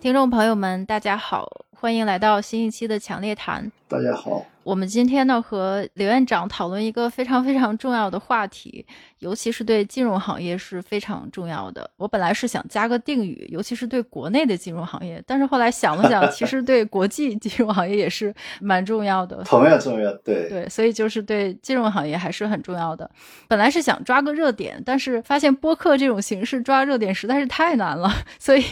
听众朋友们，大家好，欢迎来到新一期的强烈谈。大家好，我们今天呢和刘院长讨论一个非常非常重要的话题，尤其是对金融行业是非常重要的。我本来是想加个定语，尤其是对国内的金融行业，但是后来想了想，其实对国际金融行业也是蛮重要的，同样重要。对对，所以就是对金融行业还是很重要的。本来是想抓个热点，但是发现播客这种形式抓热点实在是太难了，所以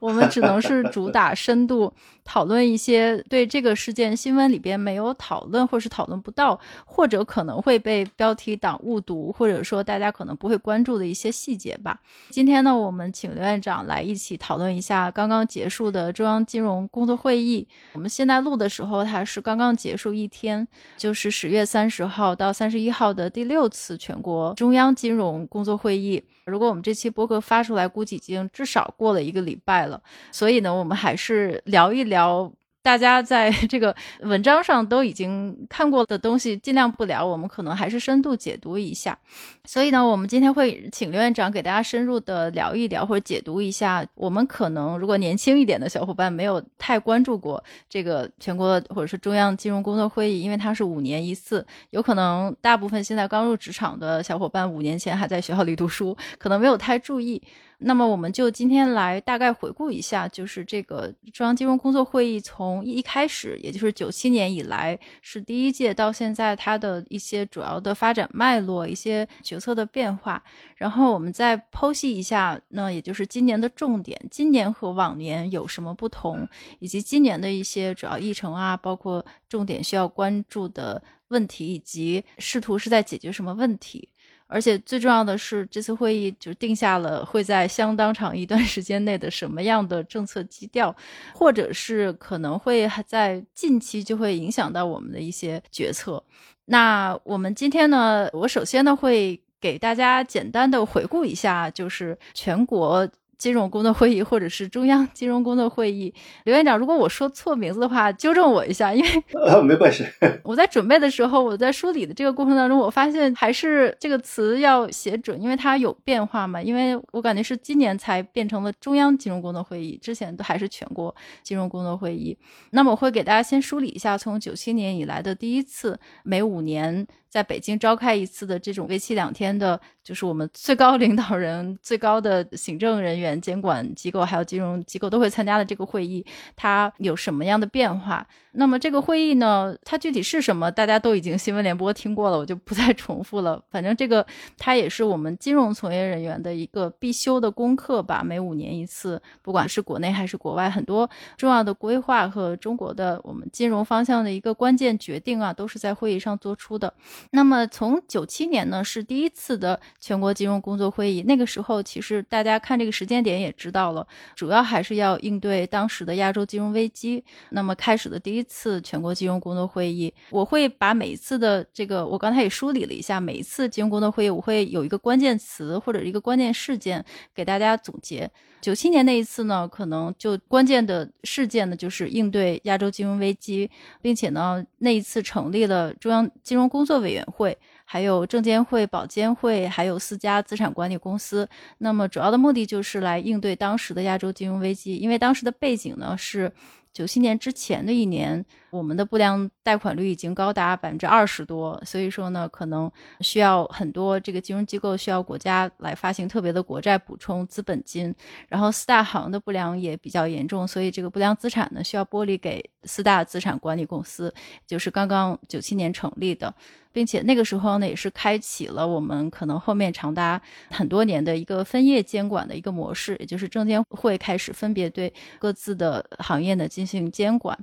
我们只能是主打深度讨论一些对这个事件新闻里。边没有讨论，或是讨论不到，或者可能会被标题党误读，或者说大家可能不会关注的一些细节吧。今天呢，我们请刘院长来一起讨论一下刚刚结束的中央金融工作会议。我们现在录的时候，它是刚刚结束一天，就是十月三十号到三十一号的第六次全国中央金融工作会议。如果我们这期播客发出来，估计已经至少过了一个礼拜了。所以呢，我们还是聊一聊。大家在 这个文章上都已经看过的东西，尽量不聊，我们可能还是深度解读一下。所以呢，我们今天会请刘院长给大家深入的聊一聊，或者解读一下。我们可能如果年轻一点的小伙伴没有太关注过这个全国或者是中央金融工作会议，因为它是五年一次，有可能大部分现在刚入职场的小伙伴五年前还在学校里读书，可能没有太注意。那么我们就今天来大概回顾一下，就是这个中央金融工作会议从一开始，也就是九七年以来是第一届到现在它的一些主要的发展脉络、一些决策的变化，然后我们再剖析一下，那也就是今年的重点，今年和往年有什么不同，以及今年的一些主要议程啊，包括重点需要关注的问题，以及试图是在解决什么问题。而且最重要的是，这次会议就定下了会在相当长一段时间内的什么样的政策基调，或者是可能会在近期就会影响到我们的一些决策。那我们今天呢，我首先呢会给大家简单的回顾一下，就是全国。金融工作会议，或者是中央金融工作会议，刘院长，如果我说错名字的话，纠正我一下，因为呃 没关系。我在准备的时候，我在梳理的这个过程当中，我发现还是这个词要写准，因为它有变化嘛。因为我感觉是今年才变成了中央金融工作会议，之前都还是全国金融工作会议。那么我会给大家先梳理一下，从九七年以来的第一次每五年。在北京召开一次的这种为期两天的，就是我们最高领导人、最高的行政人员、监管机构还有金融机构都会参加的这个会议，它有什么样的变化？那么这个会议呢，它具体是什么？大家都已经新闻联播听过了，我就不再重复了。反正这个它也是我们金融从业人员的一个必修的功课吧。每五年一次，不管是国内还是国外，很多重要的规划和中国的我们金融方向的一个关键决定啊，都是在会议上做出的。那么从九七年呢是第一次的全国金融工作会议，那个时候其实大家看这个时间点也知道了，主要还是要应对当时的亚洲金融危机。那么开始的第一次全国金融工作会议，我会把每一次的这个，我刚才也梳理了一下，每一次金融工作会议我会有一个关键词或者一个关键事件给大家总结。九七年那一次呢，可能就关键的事件呢，就是应对亚洲金融危机，并且呢，那一次成立了中央金融工作委员会，还有证监会、保监会，还有四家资产管理公司。那么主要的目的就是来应对当时的亚洲金融危机，因为当时的背景呢是。九七年之前的一年，我们的不良贷款率已经高达百分之二十多，所以说呢，可能需要很多这个金融机构需要国家来发行特别的国债补充资本金，然后四大行的不良也比较严重，所以这个不良资产呢需要剥离给四大资产管理公司，就是刚刚九七年成立的。并且那个时候呢，也是开启了我们可能后面长达很多年的一个分业监管的一个模式，也就是证监会开始分别对各自的行业呢进行监管。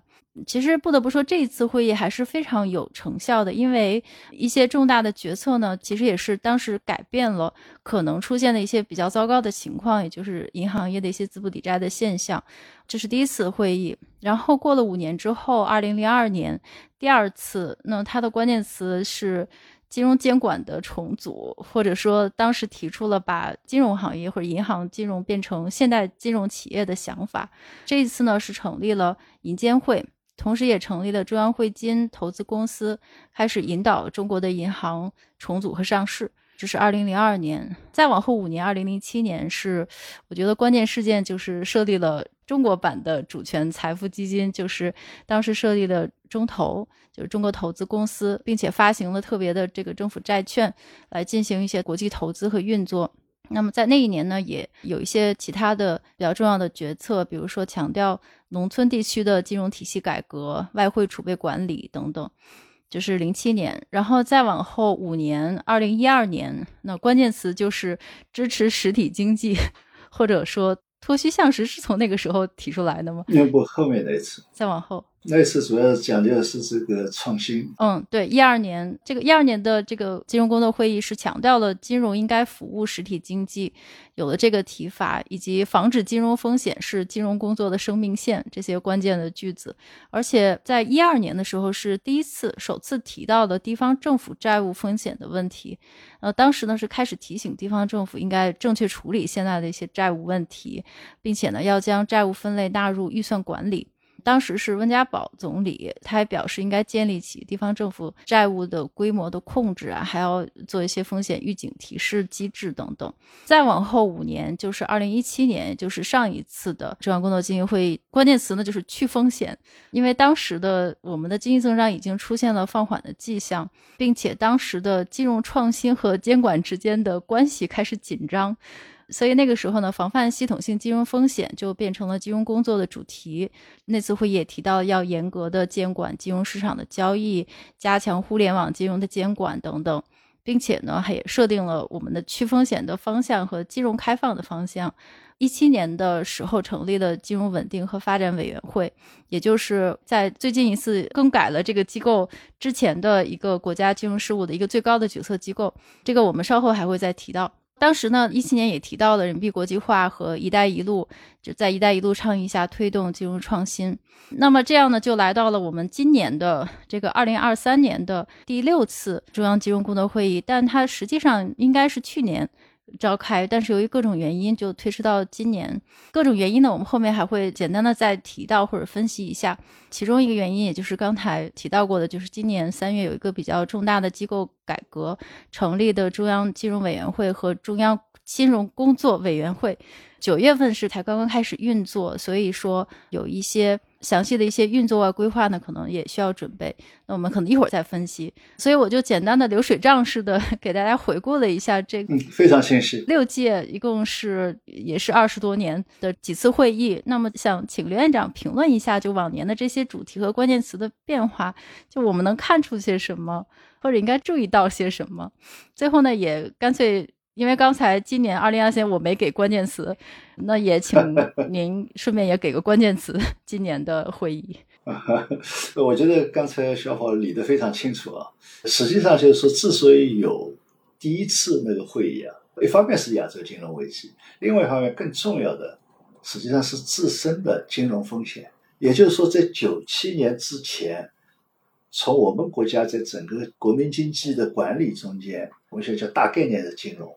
其实不得不说，这一次会议还是非常有成效的，因为一些重大的决策呢，其实也是当时改变了可能出现的一些比较糟糕的情况，也就是银行业的一些资不抵债的现象。这是第一次会议，然后过了五年之后，二零零二年第二次，那它的关键词是金融监管的重组，或者说当时提出了把金融行业或者银行金融变成现代金融企业的想法。这一次呢是成立了银监会，同时也成立了中央汇金投资公司，开始引导中国的银行重组和上市。这是二零零二年，再往后五年，二零零七年是我觉得关键事件就是设立了中国版的主权财富基金，就是当时设立的中投，就是中国投资公司，并且发行了特别的这个政府债券，来进行一些国际投资和运作。那么在那一年呢，也有一些其他的比较重要的决策，比如说强调农村地区的金融体系改革、外汇储备管理等等。就是零七年，然后再往后五年，二零一二年，那关键词就是支持实体经济，或者说脱虚向实，是从那个时候提出来的吗？那不后面那一次，再往后。那次主要讲究的是这个创新。嗯，对，一二年这个一二年的这个金融工作会议是强调了金融应该服务实体经济，有了这个提法，以及防止金融风险是金融工作的生命线这些关键的句子。而且在一二年的时候是第一次首次提到了地方政府债务风险的问题。呃，当时呢是开始提醒地方政府应该正确处理现在的一些债务问题，并且呢要将债务分类纳入预算管理。当时是温家宝总理，他还表示应该建立起地方政府债务的规模的控制啊，还要做一些风险预警提示机制等等。再往后五年，就是二零一七年，就是上一次的中央工作经济会议，关键词呢就是去风险，因为当时的我们的经济增长已经出现了放缓的迹象，并且当时的金融创新和监管之间的关系开始紧张。所以那个时候呢，防范系统性金融风险就变成了金融工作的主题。那次会议也提到要严格的监管金融市场的交易，加强互联网金融的监管等等，并且呢，还也设定了我们的去风险的方向和金融开放的方向。一七年的时候成立了金融稳定和发展委员会，也就是在最近一次更改了这个机构之前的一个国家金融事务的一个最高的决策机构。这个我们稍后还会再提到。当时呢，一七年也提到了人民币国际化和“一带一路”，就在“一带一路”倡议下推动金融创新。那么这样呢，就来到了我们今年的这个二零二三年的第六次中央金融工作会议，但它实际上应该是去年。召开，但是由于各种原因就推迟到今年。各种原因呢，我们后面还会简单的再提到或者分析一下。其中一个原因，也就是刚才提到过的，就是今年三月有一个比较重大的机构改革，成立的中央金融委员会和中央金融工作委员会，九月份是才刚刚开始运作，所以说有一些。详细的一些运作啊规划呢，可能也需要准备。那我们可能一会儿再分析。所以我就简单的流水账式的 给大家回顾了一下这个，嗯，非常清晰。六届一共是也是二十多年的几次会议。那么想请刘院长评论一下，就往年的这些主题和关键词的变化，就我们能看出些什么，或者应该注意到些什么。最后呢，也干脆。因为刚才今年二零二三我没给关键词，那也请 您顺便也给个关键词。今年的会议，我觉得刚才小伙理得非常清楚啊。实际上就是说，之所以有第一次那个会议啊，一方面是亚洲金融危机，另外一方面更重要的，实际上是自身的金融风险。也就是说，在九七年之前，从我们国家在整个国民经济的管理中间，我们现在叫大概念的金融。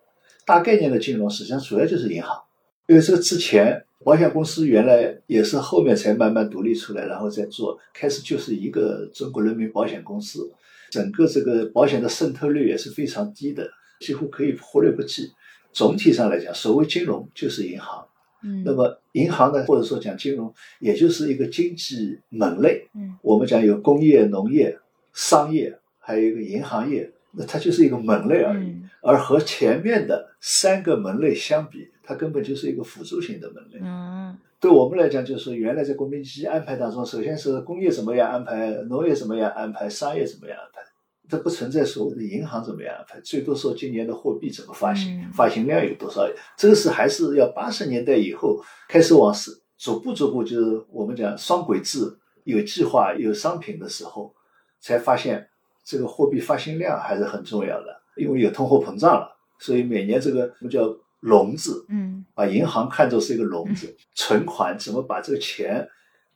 大概念的金融实际上主要就是银行，因为这个之前保险公司原来也是后面才慢慢独立出来，然后再做，开始就是一个中国人民保险公司，整个这个保险的渗透率也是非常低的，几乎可以忽略不计。总体上来讲，所谓金融就是银行，嗯，那么银行呢，或者说讲金融，也就是一个经济门类，嗯，我们讲有工业、农业、商业，还有一个银行业。那它就是一个门类而已，而和前面的三个门类相比，它根本就是一个辅助性的门类。嗯，对我们来讲，就是原来在国民经济安排当中，首先是工业怎么样安排，农业怎么样安排，商业怎么样安排，这不存在所谓的银行怎么样安排，最多说今年的货币怎么发行，发行量有多少，这个是还是要八十年代以后开始往是逐步逐步，就是我们讲双轨制，有计划有商品的时候，才发现。这个货币发行量还是很重要的，因为有通货膨胀了，所以每年这个什么叫笼子，嗯，把银行看作是一个笼子，存款怎么把这个钱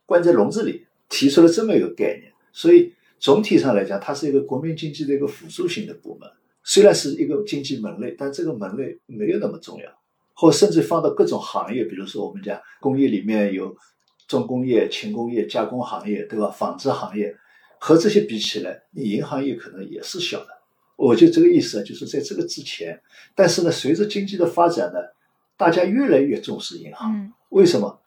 关在笼子里，提出了这么一个概念。所以总体上来讲，它是一个国民经济的一个辅助性的部门，虽然是一个经济门类，但这个门类没有那么重要，或甚至放到各种行业，比如说我们讲工业里面有重工业、轻工业、加工行业，对吧？纺织行业。和这些比起来，你银行业可能也是小的。我就这个意思，就是在这个之前。但是呢，随着经济的发展呢，大家越来越重视银行。为什么？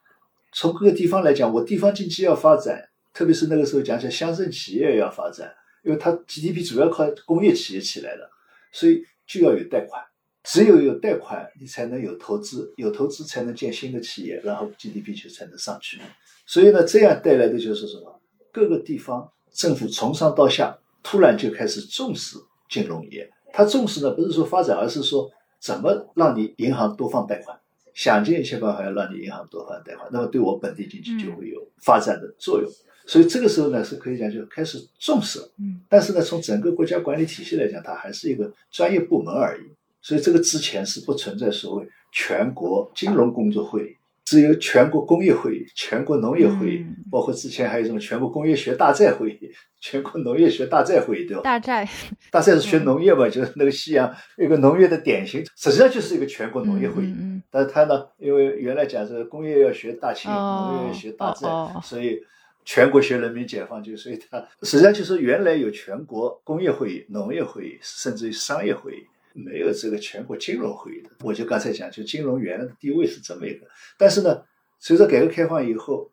从各个地方来讲，我地方经济要发展，特别是那个时候讲起来乡镇企业要发展，因为它 GDP 主要靠工业企业起来的，所以就要有贷款。只有有贷款，你才能有投资，有投资才能建新的企业，然后 GDP 就才能上去。所以呢，这样带来的就是什么？各个地方政府从上到下突然就开始重视金融业。他重视的，不是说发展，而是说怎么让你银行多放贷款，想尽一切办法要让你银行多放贷款，那么对我本地经济就会有发展的作用。所以这个时候呢，是可以讲就开始重视了。嗯，但是呢，从整个国家管理体系来讲，它还是一个专业部门而已。所以这个之前是不存在所谓全国金融工作会议，只有全国工业会议、全国农业会议，包括之前还有什么全国工业学大寨会议、全国农业学大寨会议，对吧？大寨，大寨是学农业嘛，就是那个西洋一个农业的典型，实际上就是一个全国农业会议。嗯但是它呢，因为原来讲是工业要学大清，哦农业要学大寨，哦所以全国学人民解放军，所以它实际上就是原来有全国工业会议、农业会议，甚至于商业会议。没有这个全国金融会议的，我就刚才讲，就金融原来的地位是这么一个。但是呢，随着改革开放以后，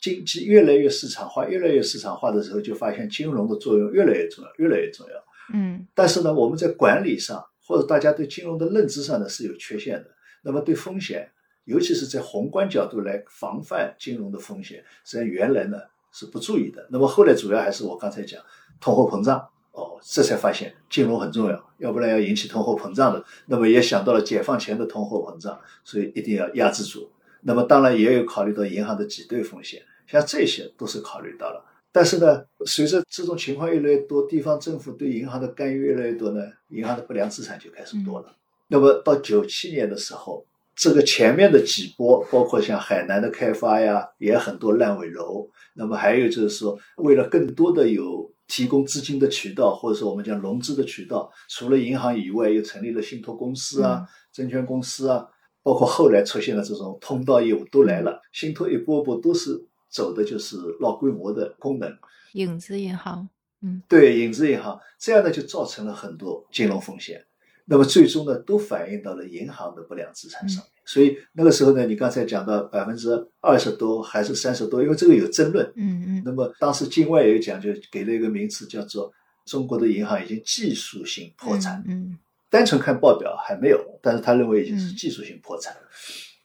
经济越来越市场化，越来越市场化的时候，就发现金融的作用越来越重要，越来越重要。嗯但是呢，我们在管理上或者大家对金融的认知上呢是有缺陷的。那么对风险，尤其是在宏观角度来防范金融的风险，实际上原来呢是不注意的。那么后来主要还是我刚才讲通货膨胀。哦，这才发现金融很重要，要不然要引起通货膨胀的。那么也想到了解放前的通货膨胀，所以一定要压制住。那么当然也有考虑到银行的挤兑风险，像这些都是考虑到了。但是呢，随着这种情况越来越多，地方政府对银行的干预越来越多呢，银行的不良资产就开始多了。那么到九七年的时候，这个前面的几波，包括像海南的开发呀，也很多烂尾楼。那么还有就是说，为了更多的有提供资金的渠道，或者说我们讲融资的渠道，除了银行以外，又成立了信托公司啊、证券公司啊，包括后来出现的这种通道业务都来了。信托一波波都是走的就是老规模的功能，影子银行，嗯对影子银行，这样呢就造成了很多金融风险。那么最终呢，都反映到了银行的不良资产上面。所以那个时候呢，你刚才讲到百分之二十多还是三十多，因为这个有争论。嗯嗯那么当时境外也有讲，就给了一个名词叫做“中国的银行已经技术性破产”。嗯单纯看报表还没有，但是他认为已经是技术性破产了。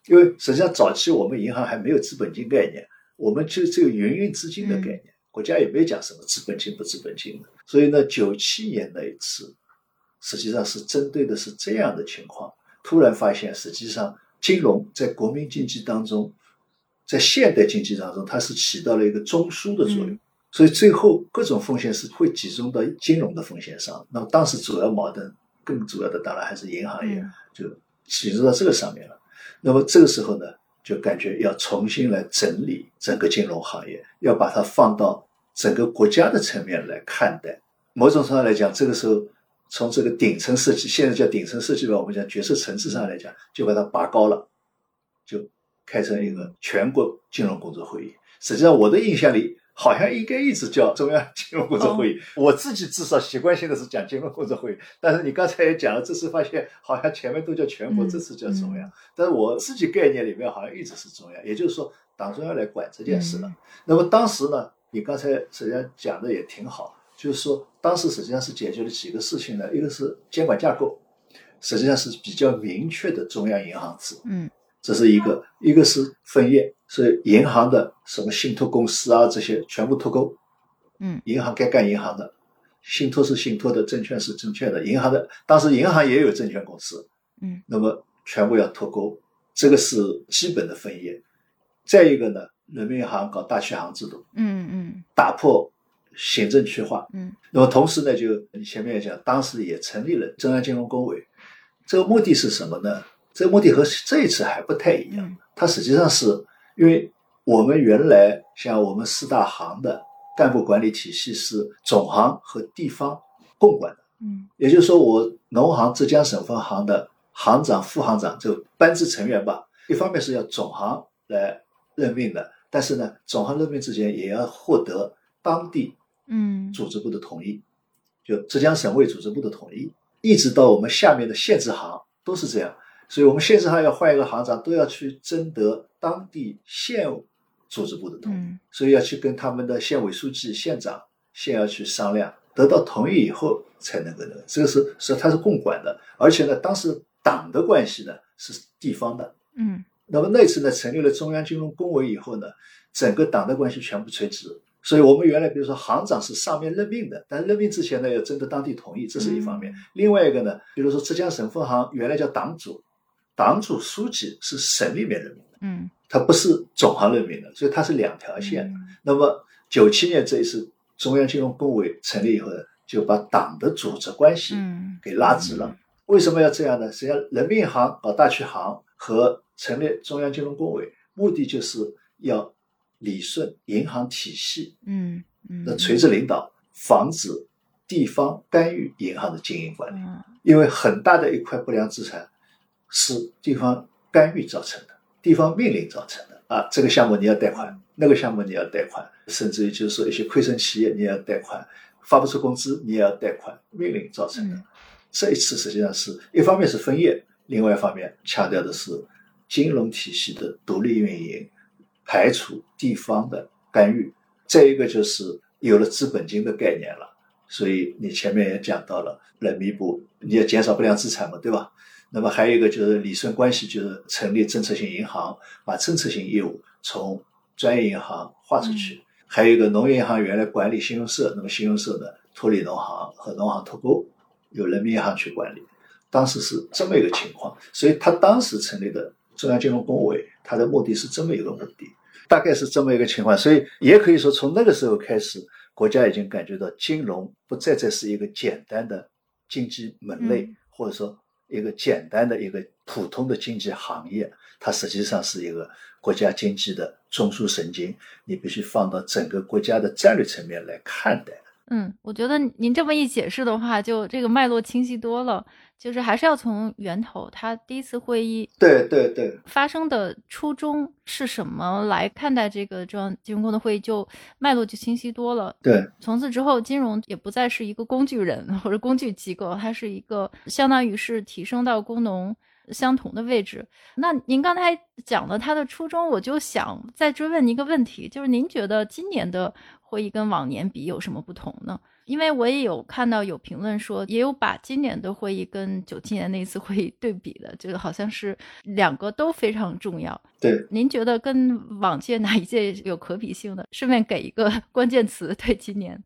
因为实际上早期我们银行还没有资本金概念，我们就只有营运资金的概念，国家也没讲什么资本金不资本金的。所以呢，九七年那一次，实际上是针对的是这样的情况，突然发现实际上金融在国民经济当中，在现代经济当中，它是起到了一个中枢的作用。嗯所以最后各种风险是会集中到金融的风险上。那么当时主要矛盾，更主要的当然还是银行业，嗯就集中到这个上面了。那么这个时候呢，就感觉要重新来整理整个金融行业，要把它放到整个国家的层面来看待。某种程度上来讲，这个时候从这个顶层设计，现在叫顶层设计吧，我们讲决策层次上来讲，就把它拔高了，就开成一个全国金融工作会议。实际上，我的印象里。好像应该一直叫中央金融工作会议，哦、我自己至少习惯性的是讲金融工作会议。但是你刚才也讲了，这次发现好像前面都叫全国，嗯、这次叫中央。但是我自己概念里面好像一直是中央，也就是说党中央来管这件事了。嗯、那么当时呢，你刚才实际上讲的也挺好，就是说当时实际上是解决了几个事情呢，一个是监管架构，实际上是比较明确的中央银行制，嗯，这是一个；一个是分业，是银行的什么信托公司啊这些全部脱钩。嗯，银行该干银行的，信托是信托的，证券是证券的，银行的当时银行也有证券公司，嗯，那么全部要脱钩，这个是基本的分业。再一个呢，人民银行搞大区行制度，嗯嗯，打破行政区划，嗯，那么同时呢，就你前面也讲，当时也成立了中央金融工委，这个目的是什么呢？这个目的和这一次还不太一样，嗯、它实际上是因为我们原来像我们四大行的。干部管理体系是总行和地方共管的，嗯，也就是说，我农行浙江省分行的行长、副行长就班子成员吧，一方面是要总行来任命的，但是呢，总行任命之前也要获得当地嗯组织部的同意，就浙江省委组织部的同意，一直到我们下面的县支行都是这样。所以我们县支行要换一个行长，都要去征得当地县组织部的同意，嗯所以要去跟他们的县委书记、县长先要去商量，得到同意以后才能够那个。这个是是它是共管的，而且呢，当时党的关系呢是地方的。嗯那么那次呢，成立了中央金融工委以后呢，整个党的关系全部垂直。所以我们原来比如说行长是上面任命的，但是任命之前呢要征得当地同意，这是一方面。另外一个呢，比如说浙江省分行原来叫党组，党组书记是省里面任命的，嗯他不是总行任命的，所以它是两条线。那么九七年这一次中央金融工委成立以后呢，就把党的组织关系嗯给拉直了。为什么要这样呢？实际上，人民银行搞大区行和成立中央金融工委，目的就是要理顺银行体系嗯嗯的垂直领导，防止地方干预银行的经营管理。嗯因为很大的一块不良资产是地方干预造成的，地方命令造成的啊。这个项目你要贷款，那个项目你要贷款，甚至于就是说一些亏损企业你也要贷款，发不出工资你也要贷款，命令造成的。嗯这一次实际上是一方面是分业，另外一方面强调的是金融体系的独立运营，排除地方的干预。再一个就是有了资本金的概念了，所以你前面也讲到了，来弥补你要减少不良资产嘛，对吧？那么还有一个就是理顺关系，就是成立政策性银行，把政策性业务从专业银行划出去。还有一个农业银行原来管理信用社，那么信用社呢脱离农行和农行脱钩，由人民银行去管理。当时是这么一个情况，所以他当时成立的中央金融工委，它的目的是这么一个目的，大概是这么一个情况。所以也可以说，从那个时候开始，国家已经感觉到金融不再再是一个简单的经济门类，嗯或者说一个简单的一个普通的经济行业，它实际上是一个国家经济的中枢神经，你必须放到整个国家的战略层面来看待。嗯，我觉得您这么一解释的话，就这个脉络清晰多了。就是还是要从源头，他第一次会议对对对，发生的初衷是什么来看待这个中央金融工的会议，就脉络就清晰多了。对，从此之后，金融也不再是一个工具人或者工具机构，它是一个相当于是提升到工农相同的位置。那您刚才讲了它的初衷，我就想再追问您一个问题，就是您觉得今年的会议跟往年比有什么不同呢？因为我也有看到有评论说，也有把今年的会议跟九七年那一次会议对比的，这个好像是两个都非常重要。对，您觉得跟往届哪一届有可比性的？顺便给一个 关键词对今年。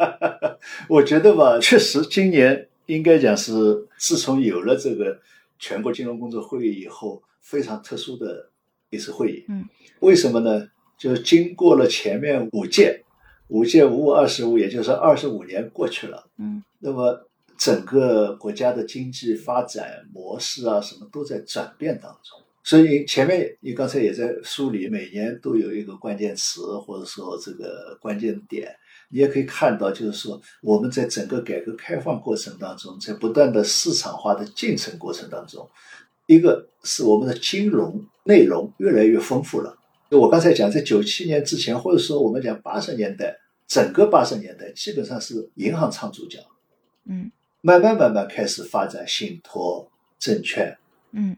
我觉得吧，确实今年应该讲是自从有了这个全国金融工作会议以后，非常特殊的一次会议。嗯，为什么呢？就经过了前面五届，五届五五二十五，也就是二十五年过去了。嗯那么整个国家的经济发展模式啊，什么都在转变当中。所以前面你刚才也在梳理，每年都有一个关键词或者说这个关键点，你也可以看到，就是说我们在整个改革开放过程当中，在不断的市场化的进程过程当中，一个是我们的金融内容越来越丰富了。就我刚才讲，在九七年之前，或者说我们讲八十年代，整个八十年代基本上是银行唱主角，嗯慢慢慢慢开始发展信托、证券、嗯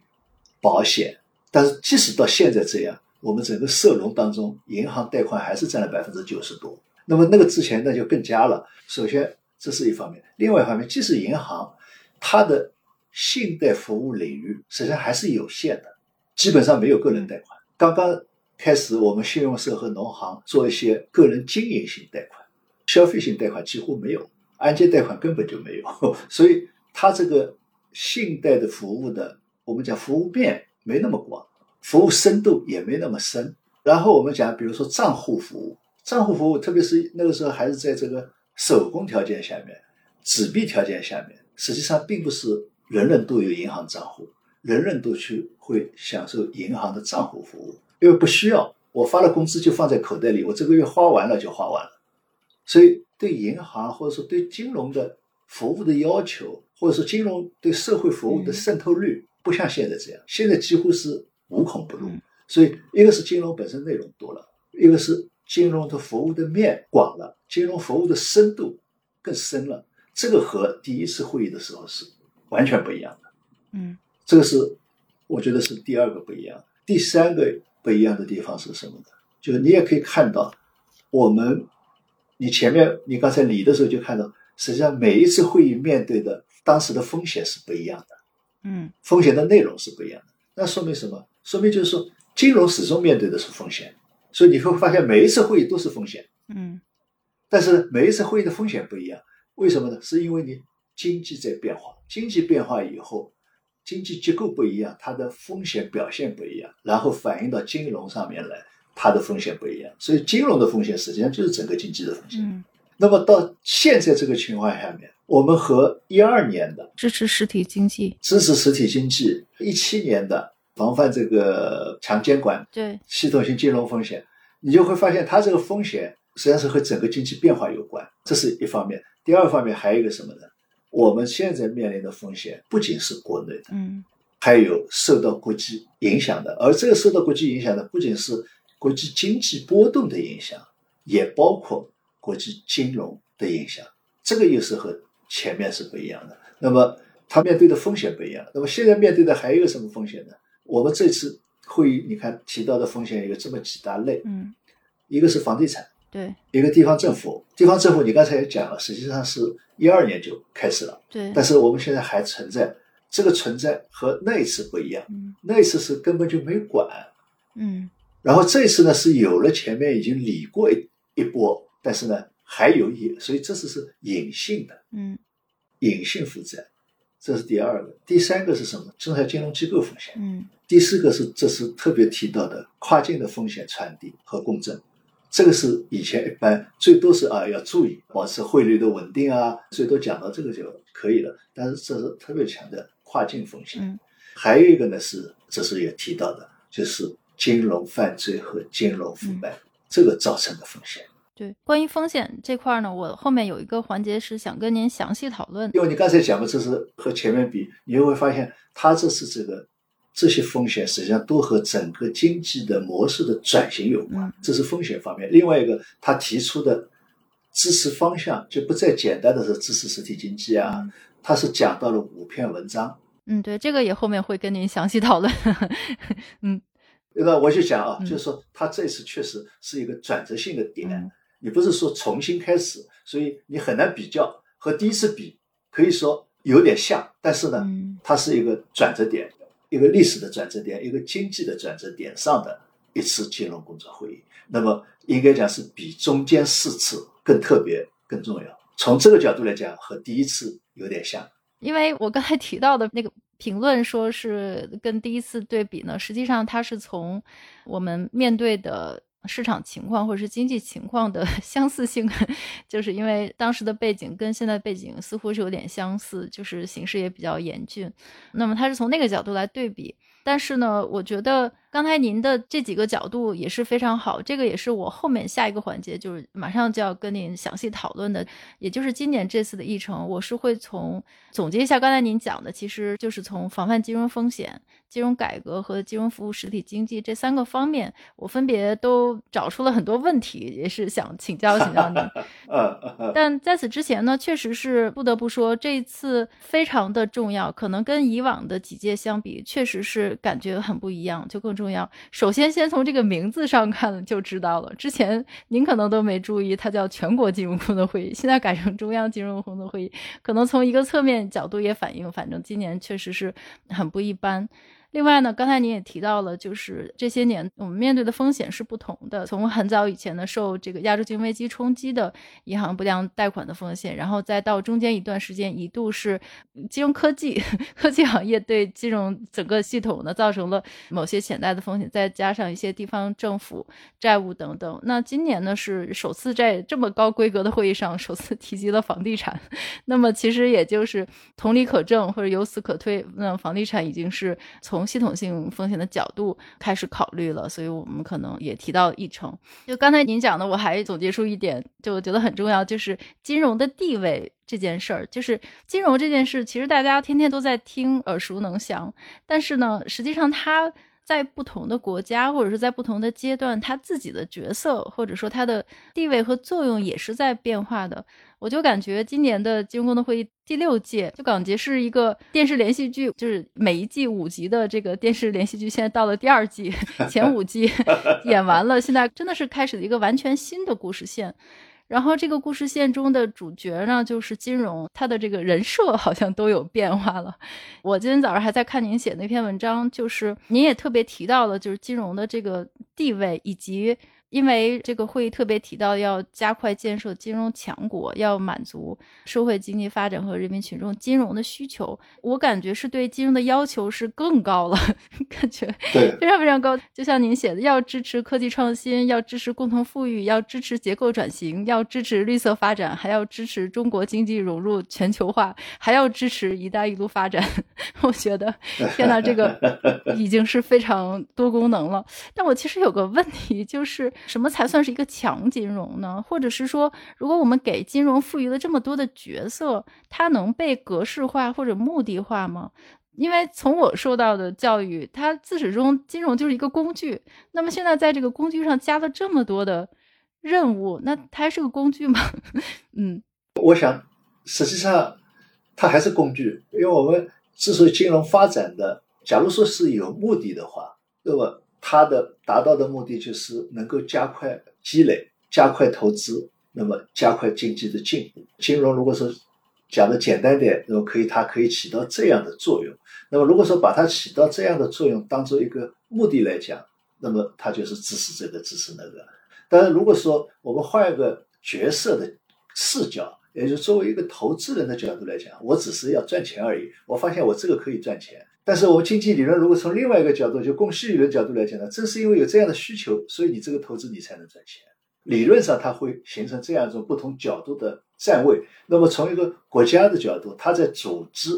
保险，但是即使到现在这样，我们整个社融当中，银行贷款还是占了百分之九十多。那么那个之前那就更加了。首先这是一方面，另外一方面，即使银行它的信贷服务领域实际上还是有限的，基本上没有个人贷款。刚刚开始，我们信用社和农行做一些个人经营性贷款，消费性贷款几乎没有，按揭贷款根本就没有，所以它这个信贷的服务的，我们讲服务面没那么广，服务深度也没那么深。然后我们讲，比如说账户服务，账户服务，特别是那个时候还是在这个手工条件下面、纸币条件下面，实际上并不是人人都有银行账户，人人都去会享受银行的账户服务，因为不需要，我发了工资就放在口袋里，我这个月花完了就花完了。所以对银行或者说对金融的服务的要求，或者说金融对社会服务的渗透率，不像现在这样，现在几乎是无孔不入。嗯所以一个是金融本身内容多了，一个是金融的服务的面广了，金融服务的深度更深了。这个和第一次会议的时候是完全不一样的。嗯这个是我觉得是第二个不一样。第三个不一样的地方是什么呢？就是你也可以看到，我们你前面你刚才理的时候就看到，实际上每一次会议面对的当时的风险是不一样的，嗯风险的内容是不一样的。那说明什么？说明就是说，金融始终面对的是风险，所以你会发现每一次会议都是风险。嗯但是每一次会议的风险不一样，为什么呢？是因为你经济在变化，经济变化以后，经济结构不一样，它的风险表现不一样，然后反映到金融上面来，它的风险不一样。所以金融的风险实际上就是整个经济的风险。嗯，那么到现在这个情况下面，我们和一二年的支持实体经济，支持实体经济，一七年的防范这个强监管对，系统性金融风险，你就会发现它这个风险实际上是和整个经济变化有关，这是一方面。第二方面还有一个什么呢？我们现在面临的风险不仅是国内的，嗯还有受到国际影响的，而这个受到国际影响的不仅是国际经济波动的影响，也包括国际金融的影响。这个又是和前面是不一样的。那么他面对的风险不一样。那么现在面对的还有什么风险呢？我们这次会议你看提到的风险有这么几大类，嗯，一个是房地产，对一个地方政府。地方政府你刚才也讲了，实际上是一二年就开始了，对，但是我们现在还存在。这个存在和那一次不一样，嗯那一次是根本就没管，嗯然后这次呢是有了前面已经理过一一波，但是呢还有一，所以这次是隐性的嗯隐性负债，这是第二个。第三个是什么？中小金融机构风险。嗯第四个是这是特别提到的跨境的风险传递和共振，这个是以前一般最多是啊要注意保持汇率的稳定啊，最多讲到这个就可以了。但是这是特别强调跨境风险。嗯还有一个呢是这是也提到的，就是金融犯罪和金融腐败、这个造成的风险。对，关于风险这块儿呢，我后面有一个环节是想跟您详细讨论。因为你刚才讲的，这是和前面比，你就会发现，它这是这个这些风险实际上都和整个经济的模式的转型有关嗯，这是风险方面。另外一个，他提出的支持方向就不再简单的是支持实体经济啊，嗯。他是讲到了五篇文章。嗯，对，这个也后面会跟您详细讨论。嗯。那我就讲啊，嗯。就是说他这次确实是一个转折性的点，嗯。你不是说重新开始，所以你很难比较，和第一次比可以说有点像，但是呢，嗯。它是一个转折点，一个历史的转折点，一个经济的转折点上的一次金融工作会议。那么应该讲是比中间四次更特别、更重要。从这个角度来讲，和第一次有点像。因为我刚才提到的那个评论，说是跟第一次对比呢，实际上它是从我们面对的市场情况或者是经济情况的 相似性，就是因为当时的背景跟现在背景似乎是有点相似，就是形势也比较严峻，那么他是从那个角度来对比。但是呢，我觉得刚才您的这几个角度也是非常好，这个也是我后面下一个环节，就是马上就要跟您详细讨论的，也就是今年这次的议程，我是会从总结一下刚才您讲的，其实就是从防范金融风险、金融改革和金融服务实体经济这三个方面，我分别都找出了很多问题，也是想请教请教您。嗯嗯嗯，但在此之前呢，确实是不得不说，这一次非常的重要，可能跟以往的几届相比，确实是感觉很不一样，就更重要。首先，先从这个名字上看就知道了，之前您可能都没注意，它叫全国金融工作会议，现在改成中央金融工作会议，可能从一个侧面角度也反映，反正今年确实是很不一般。另外呢，刚才您也提到了，就是这些年我们面对的风险是不同的。从很早以前的受这个亚洲金融危机冲击的银行不良贷款的风险，然后再到中间一段时间一度是金融科技科技行业对金融整个系统呢造成了某些潜在的风险，再加上一些地方政府债务等等。那今年呢是首次在这么高规格的会议上首次提及了房地产，那么其实也就是同理可证或者由此可推，那房地产已经是从从系统性风险的角度开始考虑了，所以我们可能也提到议程。就刚才您讲的，我还总结出一点，就我觉得很重要，就是金融的地位这件事儿。就是金融这件事，其实大家天天都在听，耳熟能详，但是呢，实际上它在不同的国家或者是在不同的阶段，他自己的角色或者说他的地位和作用也是在变化的。我就感觉今年的金融工作会议第六届，就感觉是一个电视连续剧，就是每一季五集的这个电视连续剧，现在到了第二季，前五季 演完了，现在真的是开始了一个完全新的故事线。然后这个故事线中的主角呢，就是金融，他的这个人设 好像都有变化了。我今天早上还在看您写那篇文章，就是您也特别提到了，就是金融的这个地位以及。因为这个会议特别提到要加快建设金融强国，要满足社会经济发展和人民群众金融的需求。我感觉是对金融的要求是更高了，感觉对非常非常高。就像您写的，要支持科技创新，要支持共同富裕，要支持结构转型，要支持绿色发展，还要支持中国经济融入全球化，还要支持“一带一路”发展。我觉得，天呐，这个 已经是非常多功能了。但我其实有个问题就是。什么才算是一个强金融呢？或者是说，如果我们给金融赋予了这么多的角色，它能被格式化或者目的化吗？因为从我受到的教育，它自始终金融就是一个工具。那么现在在这个工具上加了这么多的任务，那它还是个工具吗？嗯，我想实际上它还是工具，因为我们之所以金融发展的，假如说是有目的的话，那么。它的达到的目的就是能够加快积累、加快投资，那么加快经济的进步。金融如果说讲的简单点，那么可以它可以起到这样的作用。那么如果说把它起到这样的作用当做一个目的来讲，那么它就是支持这个支持那个。但是如果说我们换一个角色的视角，也就是作为一个投资人的角度来讲，我只是要赚钱而已。我发现我这个可以赚钱。但是我们经济理论如果从另外一个角度，就供需理论角度来讲呢，正是因为有这样的需求，所以你这个投资你才能赚钱。理论上它会形成这样一种不同角度的站位。那么从一个国家的角度，它在组织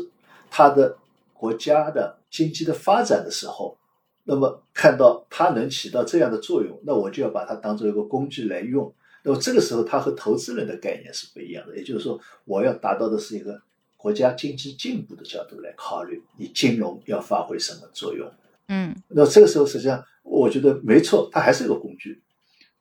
它的国家的经济的发展的时候，那么看到它能起到这样的作用，那我就要把它当做一个工具来用。那么这个时候，它和投资人的概念是不一样的。也就是说，我要达到的是一个。国家经济进步的角度来考虑，你金融要发挥什么作用？嗯，那这个时候实际上，我觉得没错，它还是一个工具。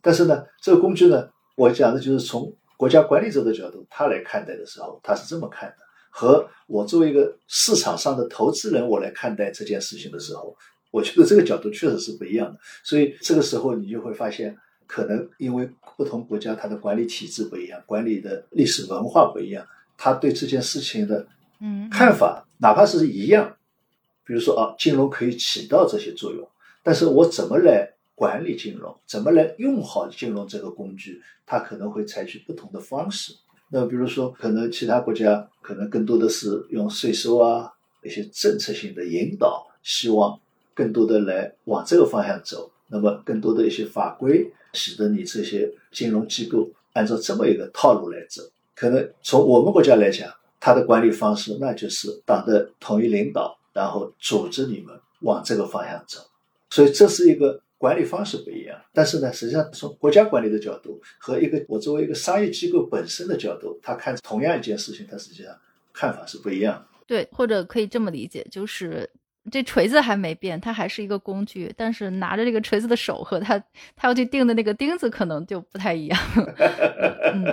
但是呢，这个工具呢，我讲的就是从国家管理者的角度，他来看待的时候，他是这么看的；和我作为一个市场上的投资人，我来看待这件事情的时候，我觉得这个角度确实是不一样的。所以这个时候，你就会发现，可能因为不同国家它的管理体制不一样，管理的历史文化不一样。他对这件事情的嗯看法，哪怕是一样，比如说啊，金融可以起到这些作用，但是我怎么来管理金融，怎么来用好金融这个工具，他可能会采取不同的方式。那比如说，可能其他国家可能更多的是用税收啊，一些政策性的引导，希望更多的来往这个方向走。那么更多的一些法规，使得你这些金融机构按照这么一个套路来走。可能从我们国家来讲，它的管理方式那就是党的统一领导，然后组织你们往这个方向走，所以这是一个管理方式不一样。但是呢，实际上从国家管理的角度和一个我作为一个商业机构本身的角度，他看同样一件事情，他实际上看法是不一样。对，或者可以这么理解，就是。这锤子还没变，它还是一个工具，但是拿着这个锤子的手和他他要去钉的那个钉子可能就不太一样。嗯，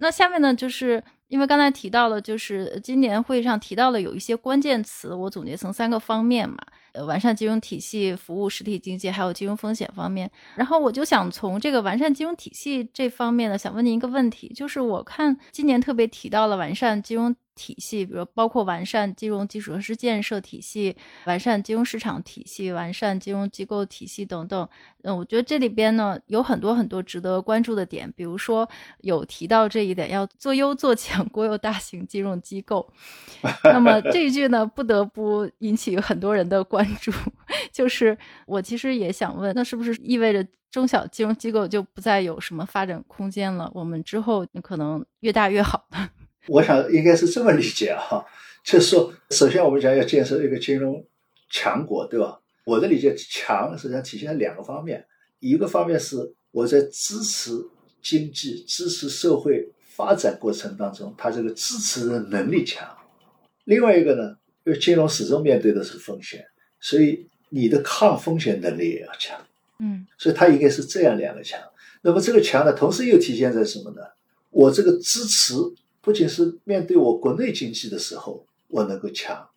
那下面呢，就是因为刚才提到了，就是今年会议上提到了有一些关键词，我总结成三个方面嘛，呃，完善金融体系、服务实体经济，还有金融风险方面。然后我就想从这个完善金融体系这方面呢，想问您一个问题，就是我看今年特别提到了完善金融。体系，比如包括完善金融基础设施建设体系、完善金融市场体系、完善金融机构体系等等。嗯，我觉得这里边呢有很多很多值得关注的点，比如说有提到这一点，要做优做强国有大型金融机构。那么这一句呢，不得不引起很多人的关注。就是我其实也想问，那是不是意味着中小金融机构就不再有什么发展空间了？我们之后可能越大越好呢？我想应该是这么理解哈，就是说，首先我们讲要建设一个金融强国，对吧？我的理解，强实际上体现在两个方面，一个方面是我在支持经济、支持社会发展过程当中，它这个支持的能力强；另外一个呢，因为金融始终面对的是风险，所以你的抗风险能力也要强。嗯所以它应该是这样两个强。那么这个强呢，同时又体现在什么呢？我这个支持不仅是面对我国内经济的时候我能够强，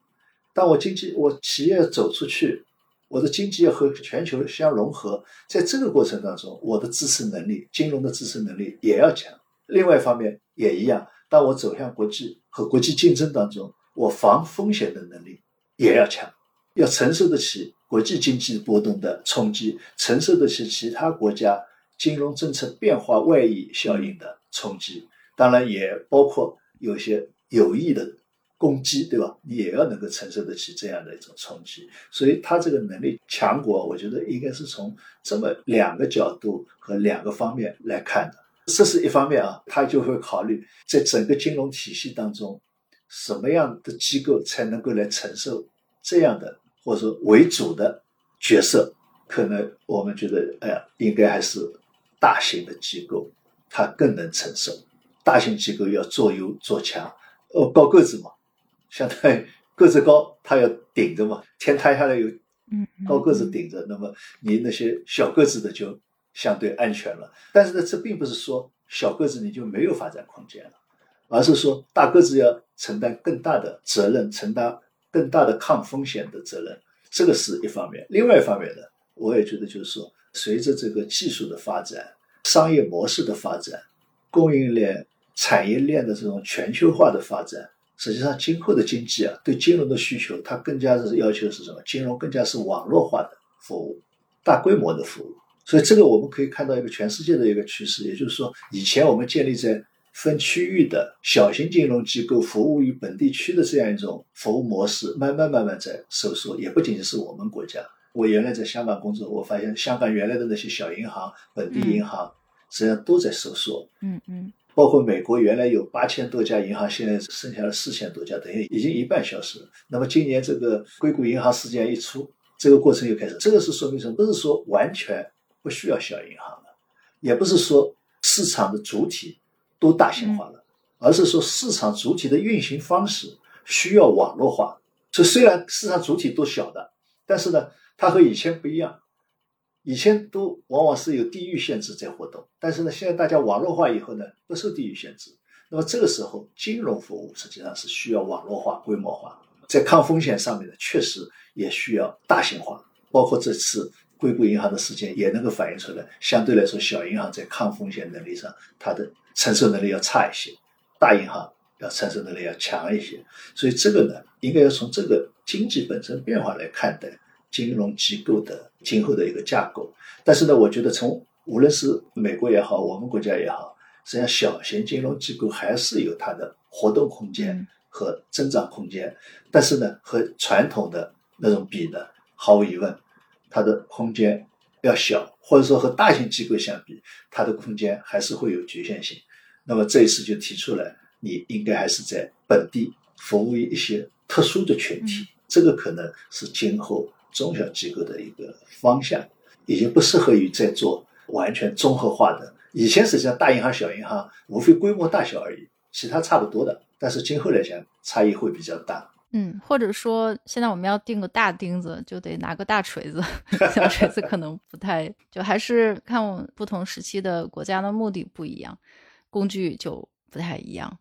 当我经济我企业走出去，我的经济要和全球相融合，在这个过程当中，我的支持能力、金融的支持能力也要强。另外一方面也一样，当我走向国际和国际竞争当中，我防风险的能力也要强，要承受得起国际经济波动的冲击，承受得起其他国家金融政策变化外溢效应的冲击。当然，也包括有些有益的攻击，对吧？你也要能够承受得起这样的一种冲击。所以，他这个能力强国，我觉得应该是从这么两个角度和两个方面来看的。这是一方面啊，他就会考虑在整个金融体系当中，什么样的机构才能够来承受这样的或者说为主的角色。可能我们觉得，哎呀，应该还是大型的机构，它更能承受。大型机构要做优做强，哦，高个子嘛，相当于个子高，他要顶着嘛，天塌下来有嗯，高个子顶着，那么你那些小个子的就相对安全了。但是呢，这并不是说小个子你就没有发展空间了，而是说大个子要承担更大的责任，承担更大的抗风险的责任，这个是一方面。另外一方面呢，我也觉得就是说，随着这个技术的发展、商业模式的发展、供应链、产业链的这种全球化的发展，实际上今后的经济啊，对金融的需求，它更加是要求是什么？金融更加是网络化的服务，大规模的服务。所以这个我们可以看到一个全世界的一个趋势，也就是说，以前我们建立在分区域的小型金融机构服务于本地区的这样一种服务模式，慢慢慢慢在收缩。也不仅仅是我们国家，我原来在香港工作，我发现香港原来的那些小银行、本地银行，实际上都在收缩。嗯嗯包括美国原来有八千多家银行，现在剩下了四千多家，等于已经一半消失了。那么今年这个硅谷银行事件一出，这个过程又开始。这个是说明什么？不是说完全不需要小银行了，也不是说市场的主体都大型化了，而是说市场主体的运行方式需要网络化。这虽然市场主体都小的，但是呢，它和以前不一样。以前都往往是有地域限制在活动，但是呢，现在大家网络化以后呢，不受地域限制。那么这个时候，金融服务实际上是需要网络化、规模化，在抗风险上面呢，确实也需要大型化。包括这次硅谷银行的事件也能够反映出来，相对来说，小银行在抗风险能力上，它的承受能力要差一些，大银行要承受能力要强一些。所以这个呢，应该要从这个经济本身变化来看待。金融机构的今后的一个架构，但是呢，我觉得从无论是美国也好，我们国家也好，实际上小型金融机构还是有它的活动空间和增长空间，但是呢，和传统的那种比呢，毫无疑问，它的空间要小，或者说和大型机构相比，它的空间还是会有局限性。那么这一次就提出来，你应该还是在本地服务于一些特殊的群体，这个可能是今后。中小机构的一个方向，已经不适合于在做完全综合化的。以前实际上大银行、小银行无非规模大小而已，其他差不多的。但是今后来讲，差异会比较大。嗯，或者说现在我们要钉个大钉子，就得拿个大锤子，小锤子可能不太。就还是看我们不同时期的国家的目的不一样，工具就不太一样。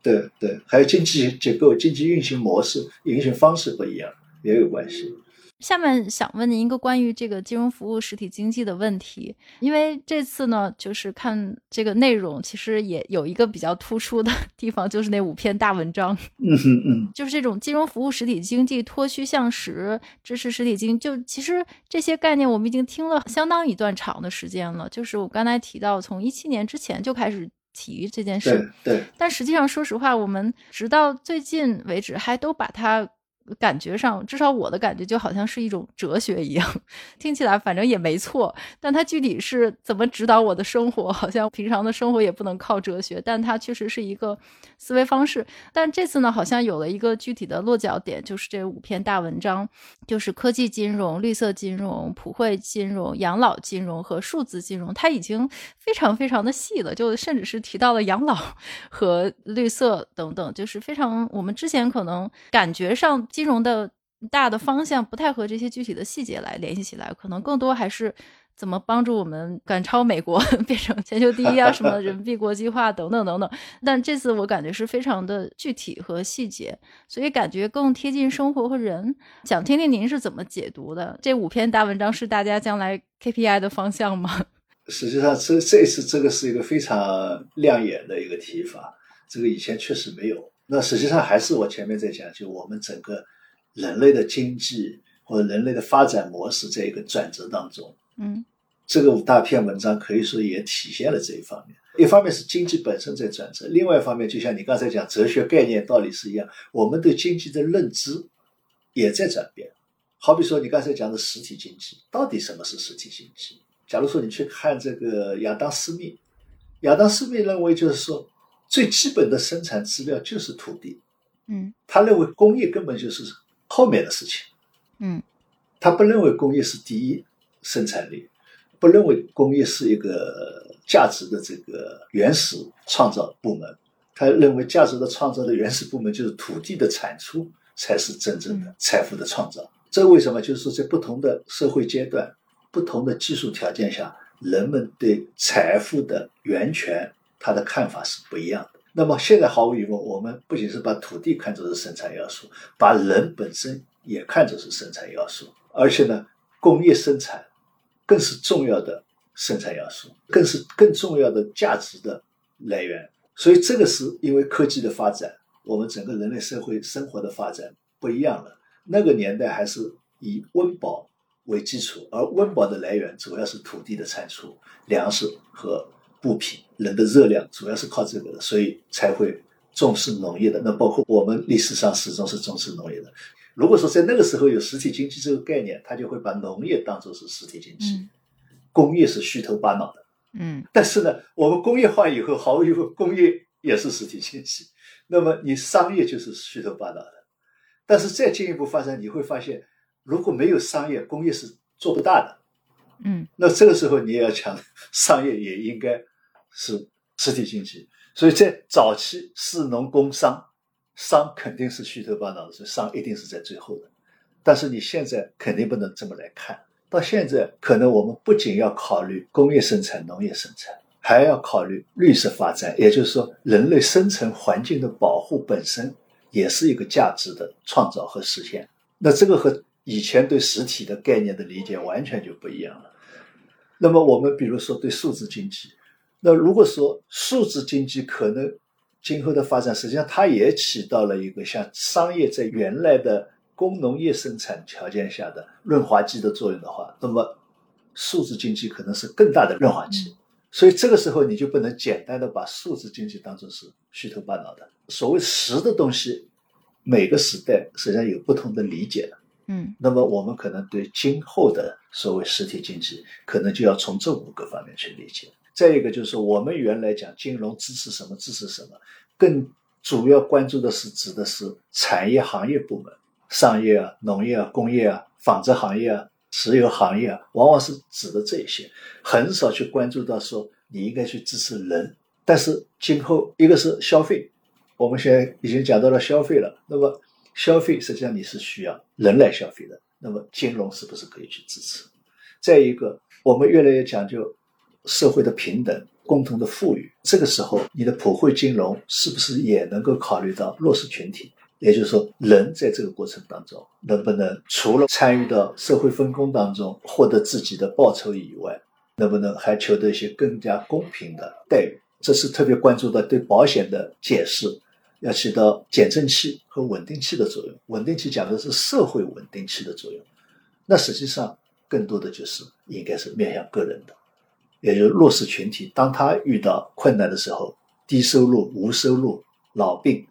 对对，还有经济结构、经济运行模式、运行方式不一样，也有关系。下面想问您一个关于这个金融服务实体经济的问题，因为这次呢，就是看这个内容，其实也有一个比较突出的地方，就是那五篇大文章。嗯嗯嗯，就是这种金融服务实体经济脱虚向实，支持实体经济，就其实这些概念我们已经听了相当一段长的时间了。就是我刚才提到，从一七年之前就开始提这件事，对。但实际上，说实话，我们直到最近为止，还都把它。感觉上，至少我的感觉就好像是一种哲学一样，听起来反正也没错。但它具体是怎么指导我的生活，好像平常的生活也不能靠哲学，但它确实是一个思维方式。但这次呢，好像有了一个具体的落脚点，就是这五篇大文章，就是科技金融、绿色金融、普惠金融、养老金融和数字金融。它已经非常非常的细了，就甚至是提到了养老 和绿色等等，就是非常我们之前可能感觉上。金融的大的方向不太和这些具体的细节来联系起来，可能更多还是怎么帮助我们赶超美国，变成全球第一啊，什么人民币国际化等等等等。但这次我感觉是非常的具体和细节，所以感觉更贴近生活和人。想听听您是怎么解读的？这五篇大文章是大家将来 KPI 的方向吗？实际上，这这次这个是一个非常亮眼的一个提法，这个以前确实没有。那实际上还是我前面在讲，就我们整个。人类的经济或者人类的发展模式在一个转折当中，嗯，这个五大篇文章可以说也体现了这一方面。一方面是经济本身在转折，另外一方面就像你刚才讲，哲学概念道理是一样，我们对经济的认知也在转变。好比说你刚才讲的实体经济，到底什么是实体经济？假如说你去看这个亚当·斯密，亚当·斯密认为就是说，最基本的生产资料就是土地，嗯，他认为工业根本就是。后面的事情，嗯，他不认为工业是第一生产力，不认为工业是一个价值的这个原始创造部门，他认为价值的创造的原始部门就是土地的产出才是真正的财富的创造。这为什么？就是说，在不同的社会阶段、不同的技术条件下，人们对财富的源泉他的看法是不一样的。那么现在毫无疑问，我们不仅是把土地看作是生产要素，把人本身也看作是生产要素，而且呢，工业生产更是重要的生产要素，更是更重要的价值的来源。所以这个是因为科技的发展，我们整个人类社会生活的发展不一样了。那个年代还是以温饱为基础，而温饱的来源主要是土地的产出，粮食和。布品，人的热量主要是靠这个的，所以才会重视农业的。那包括我们历史上始终是重视农业的。如果说在那个时候有实体经济这个概念，他就会把农业当做是实体经济，工业是虚头巴脑的。嗯。但是呢，我们工业化以后，毫无疑问，工业也是实体经济。那么你商业就是虚头巴脑的。但是再进一步发展，你会发现，如果没有商业，工业是做不大的。嗯。那这个时候你也要讲，商业也应该。是实体经济，所以在早期是农工商，商肯定是虚头巴脑的，所以商一定是在最后的。但是你现在肯定不能这么来看，到现在可能我们不仅要考虑工业生产、农业生产，还要考虑绿色发展，也就是说，人类生存环境的保护本身也是一个价值的创造和实现。那这个和以前对实体的概念的理解完全就不一样了。那么我们比如说对数字经济。那如果说数字经济可能今后的发展，实际上它也起到了一个像商业在原来的工农业生产条件下的润滑剂的作用的话，那么数字经济可能是更大的润滑剂。所以这个时候你就不能简单的把数字经济当做是虚头巴脑的。所谓实的东西，每个时代实际上有不同的理解的。嗯，那么我们可能对今后的所谓实体经济，可能就要从这五个方面去理解。再一个就是，我们原来讲金融支持什么支持什么，更主要关注的是指的是产业行业部门，商业啊、农业啊、工业啊、纺织行业啊、石油行业啊，往往是指的这些，很少去关注到说你应该去支持人。但是今后一个是消费，我们现在已经讲到了消费了，那么消费实际上你是需要人来消费的，那么金融是不是可以去支持？再一个，我们越来越讲究。社会的平等、共同的富裕，这个时候你的普惠金融是不是也能够考虑到弱势群体？也就是说，人在这个过程当中能不能除了参与到社会分工当中获得自己的报酬以外，能不能还求得一些更加公平的待遇？这是特别关注的对保险的解释，要起到减震器和稳定器的作用。稳定器讲的是社会稳定器的作用，那实际上更多的就是应该是面向个人的。也就是弱势群体，当他遇到困难的时候，低收入、无收入、老病，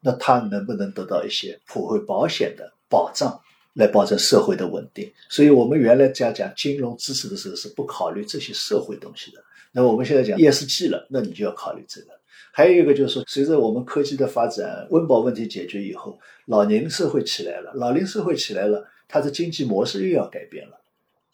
那他能不能得到一些普惠保险的保障，来保证社会的稳定？所以我们原来讲讲金融支持的时候，是不考虑这些社会东西的。那我们现在讲 ESG 了，那你就要考虑这个。还有一个就是说，随着我们科技的发展，温饱问题解决以后，老龄社会起来了，老龄社会起来了，它的经济模式又要改变了。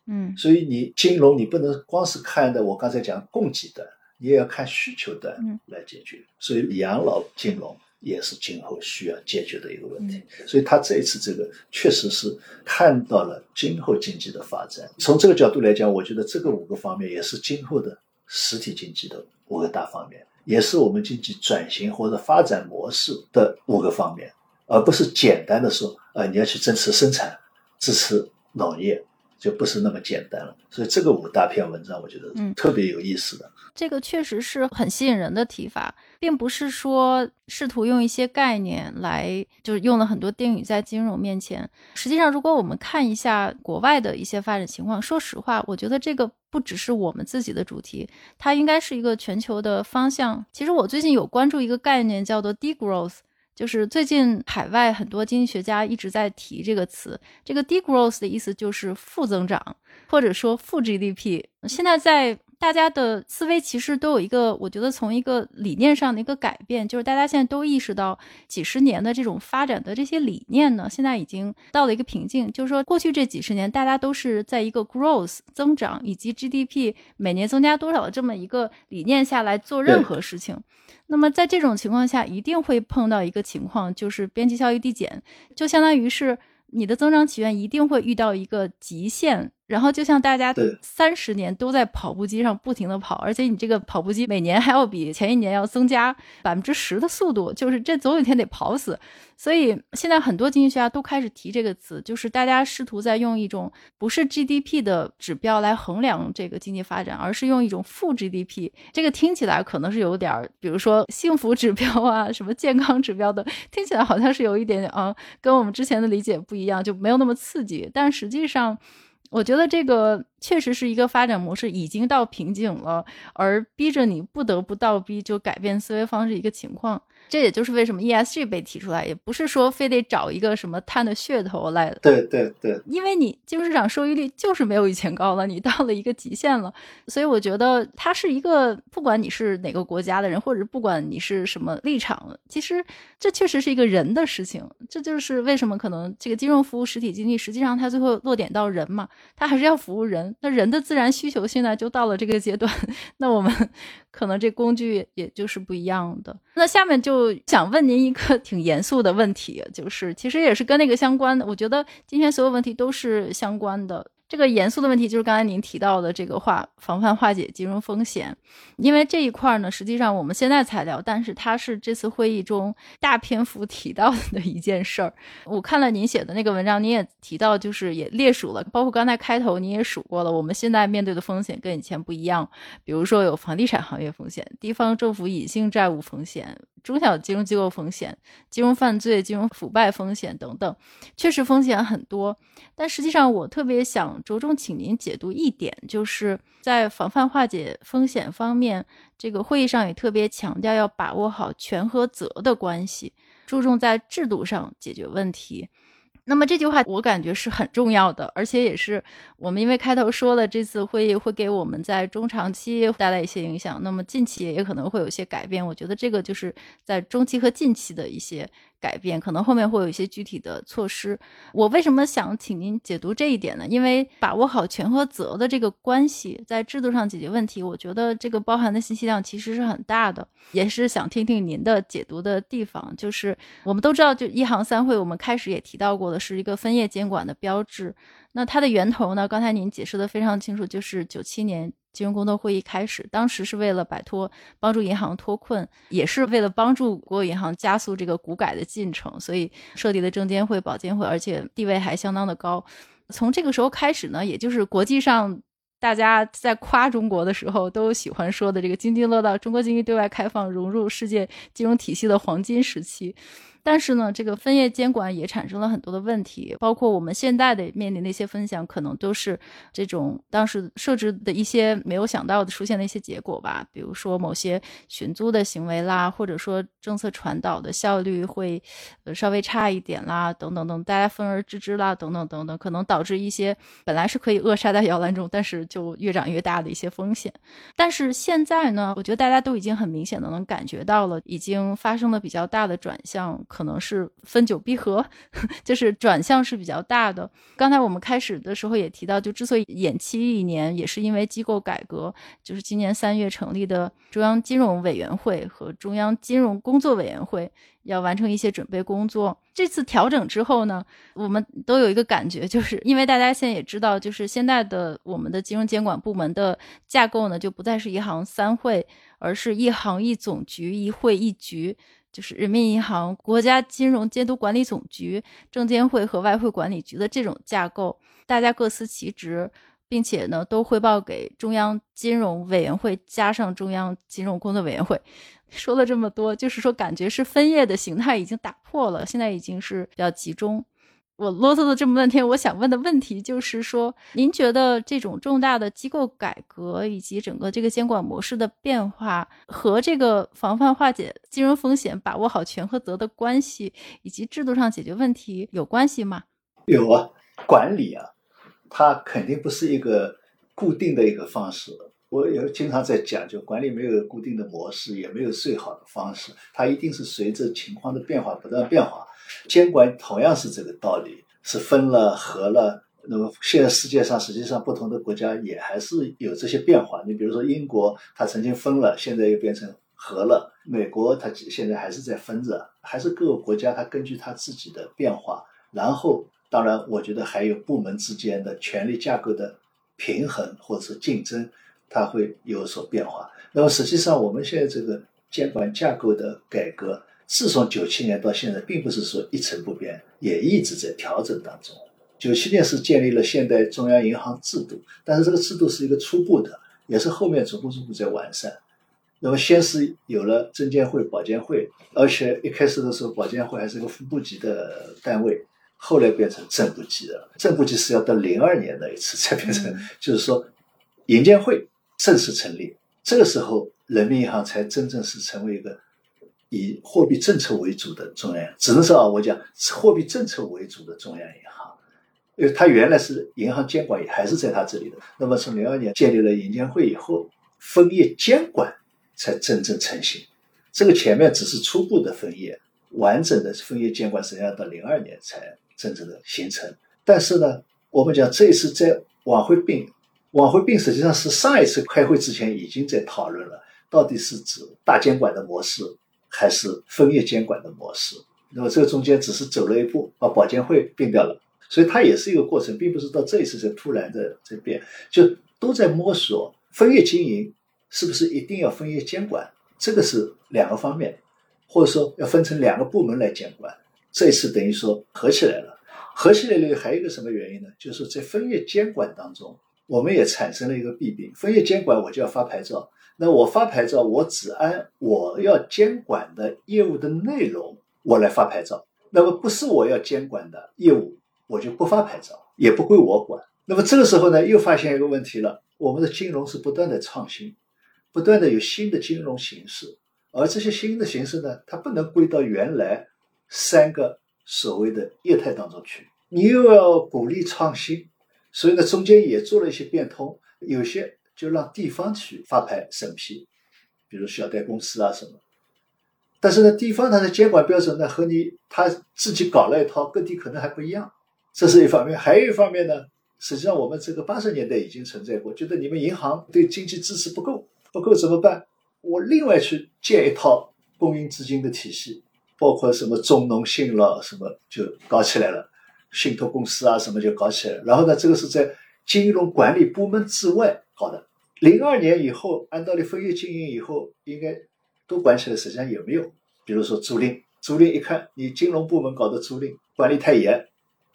嗯，所以你金融你不能光是看的，我刚才讲供给端，你也要看需求端来解决。所以养老金融也是今后需要解决的一个问题。所以他这一次这个确实是看到了今后经济的发展。从这个角度来讲，我觉得这个五个方面也是今后的实体经济的五个大方面，也是我们经济转型或者发展模式的五个方面，而不是简单的说，呃，你要去支持生产、支持农业。就不是那么简单了，所以这个五大篇文章我觉得特别有意思的。这个确实是很吸引人的提法，并不是说试图用一些概念来，就是用了很多定语在金融面前。实际上，如果我们看一下国外的一些发展情况，说实话，我觉得这个不只是我们自己的主题，它应该是一个全球的方向。其实我最近有关注一个概念，叫做 degrowth。就是最近海外很多经济学家一直在提这个词，这个 degrowth 的意思就是负增长，或者说负 GDP。现在在大家的思维其实都有一个，我觉得从一个理念上的一个改变，就是大家现在都意识到几十年的这种发展的这些理念呢，现在已经到了一个瓶颈。就是说，过去这几十年大家都是在一个 growth 增长以及 GDP 每年增加多少的这么一个理念下来做任何事情。那么在这种情况下，一定会碰到一个情况，就是边际效益递减，就相当于是你的增长起源一定会遇到一个极限。然后就像大家三十年都在跑步机上不停的跑，而且你这个跑步机每年还要比前一年要增加百分之十的速度，就是这总有一天得跑死。所以现在很多经济学家都开始提这个词，就是大家试图在用一种不是 GDP 的指标来衡量这个经济发展，而是用一种负 GDP。这个听起来可能是有点儿，比如说幸福指标啊，什么健康指标的，听起来好像是有一点点啊，跟我们之前的理解不一样，就没有那么刺激。但实际上。我觉得这个确实是一个发展模式已经到瓶颈了，而逼着你不得不倒逼就改变思维方式一个情况。这也就是为什么 ESG 被提出来，也不是说非得找一个什么碳的噱头来。对对对，因为你金融市场收益率就是没有以前高了，你到了一个极限了，所以我觉得它是一个，不管你是哪个国家的人，或者不管你是什么立场，其实这确实是一个人的事情。这就是为什么可能这个金融服务实体经济，实际上它最后落点到人嘛，它还是要服务人。那人的自然需求现在就到了这个阶段，那我们。可能这工具也就是不一样的。那下面就想问您一个 挺严肃的问题，就是其实也是跟那个相关的。我觉得今天所有问题都是相关的。这个严肃的问题就是刚才您提到的这个化防范化解金融风险，因为这一块呢，实际上我们现在才聊，但是它是这次会议中大篇幅提到的一件事儿。我看了您写的那个文章，您也提到，就是也列数了，包括刚才开头您也数过了，我们现在面对的风险跟以前不一样，比如说有房地产行业风险、地方政府隐性债务风险。中小金融机构风险、金融犯罪、金融腐败风险等等，确实风险很多。但实际上，我特别想着重请您解读一点，就是在防范化解风险方面，这个会议上也特别强调要把握好权和责的关系，注重在制度上解决问题。那么这句话我感觉是很重要的，而且也是我们因为开头说了，这次会议会给我们在中长期带来一些影响，那么近期也可能会有一些改变。我觉得这个就是在中期和近期的一些。改变可能后面会有一些具体的措施。我为什么想请您解读这一点呢？因为把握好权和责的这个关系，在制度上解决问题，我觉得这个包含的信息量其实是很大的。也是想听听您的解读的地方。就是我们都知道，就一行三会，我们开始也提到过的是一个分业监管的标志。那它的源头呢？刚才您解释的非常清楚，就是九七年。金融工作会议开始，当时是为了摆脱、帮助银行脱困，也是为了帮助国有银行加速这个股改的进程，所以设立的证监会、保监会，而且地位还相当的高。从这个时候开始呢，也就是国际上大家在夸中国的时候，都喜欢说的这个津津乐道，中国经济对外开放、融入世界金融体系的黄金时期。但是呢，这个分业监管也产生了很多的问题，包括我们现在的面临的一些分享，可能都是这种当时设置的一些没有想到的出现的一些结果吧。比如说某些寻租的行为啦，或者说政策传导的效率会稍微差一点啦，等等等，大家分而治之啦，等等等等，可能导致一些本来是可以扼杀在摇篮中，但是就越长越大的一些风险。但是现在呢，我觉得大家都已经很明显的能感觉到了，已经发生了比较大的转向。可能是分久必合，就是转向是比较大的。刚才我们开始的时候也提到，就之所以延期一年，也是因为机构改革，就是今年三月成立的中央金融委员会和中央金融工作委员会要完成一些准备工作。这次调整之后呢，我们都有一个感觉，就是因为大家现在也知道，就是现在的我们的金融监管部门的架构呢，就不再是一行三会，而是一行一总局，一会一局。就是人民银行、国家金融监督管理总局、证监会和外汇管理局的这种架构，大家各司其职，并且呢都汇报给中央金融委员会，加上中央金融工作委员会。说了这么多，就是说感觉是分业的形态已经打破了，现在已经是比较集中。我啰嗦了这么半天，我想问的问题就是说，您觉得这种重大的机构改革以及整个这个监管模式的变化，和这个防范化解金融风险、把握好权和责的关系，以及制度上解决问题有关系吗？有啊，管理啊，它肯定不是一个固定的一个方式。我也经常在讲，就管理没有固定的模式，也没有最好的方式，它一定是随着情况的变化不断变化。监管同样是这个道理，是分了合了。那么现在世界上实际上不同的国家也还是有这些变化。你比如说英国，它曾经分了，现在又变成合了；美国它现在还是在分着，还是各个国家它根据它自己的变化。然后，当然我觉得还有部门之间的权力架构的平衡或者竞争，它会有所变化。那么实际上我们现在这个监管架构的改革。自从九七年到现在，并不是说一成不变，也一直在调整当中。九七年是建立了现代中央银行制度，但是这个制度是一个初步的，也是后面逐步逐步在完善。那么先是有了证监会、保监会，而且一开始的时候，保监会还是一个副部级的单位，后来变成正部级的。正部级是要到零二年那一次才变成，就是说银监会正式成立，这个时候人民银行才真正是成为一个。以货币政策为主的中央，只能说啊，我讲货币政策为主的中央银行，因为它原来是银行监管也还是在它这里的。那么从零二年建立了银监会以后，分业监管才真正成型。这个前面只是初步的分业，完整的分业监管实际上到零二年才真正的形成。但是呢，我们讲这一次在往回并，往回并实际上是上一次开会之前已经在讨论了，到底是指大监管的模式。还是分业监管的模式，那么这个中间只是走了一步，把保监会并掉了，所以它也是一个过程，并不是到这一次才突然的在变，就都在摸索分业经营是不是一定要分业监管，这个是两个方面，或者说要分成两个部门来监管，这一次等于说合起来了，合起来了还有一个什么原因呢？就是在分业监管当中，我们也产生了一个弊病，分业监管我就要发牌照。那我发牌照，我只按我要监管的业务的内容，我来发牌照。那么不是我要监管的业务，我就不发牌照，也不归我管。那么这个时候呢，又发现一个问题了：我们的金融是不断的创新，不断的有新的金融形式，而这些新的形式呢，它不能归到原来三个所谓的业态当中去。你又要鼓励创新，所以呢，中间也做了一些变通，有些。就让地方去发牌审批，比如小贷公司啊什么。但是呢，地方它的监管标准呢和你他自己搞了一套，各地可能还不一样。这是一方面，还有一方面呢，实际上我们这个八十年代已经存在过，觉得你们银行对经济支持不够，不够怎么办？我另外去建一套供应资金的体系，包括什么中农信了什么就搞起来了，信托公司啊什么就搞起来了。然后呢，这个是在金融管理部门之外。好的，零二年以后，按道理分业经营以后，应该都管起来。实际上也没有？比如说租赁，租赁一看你金融部门搞的租赁管理太严，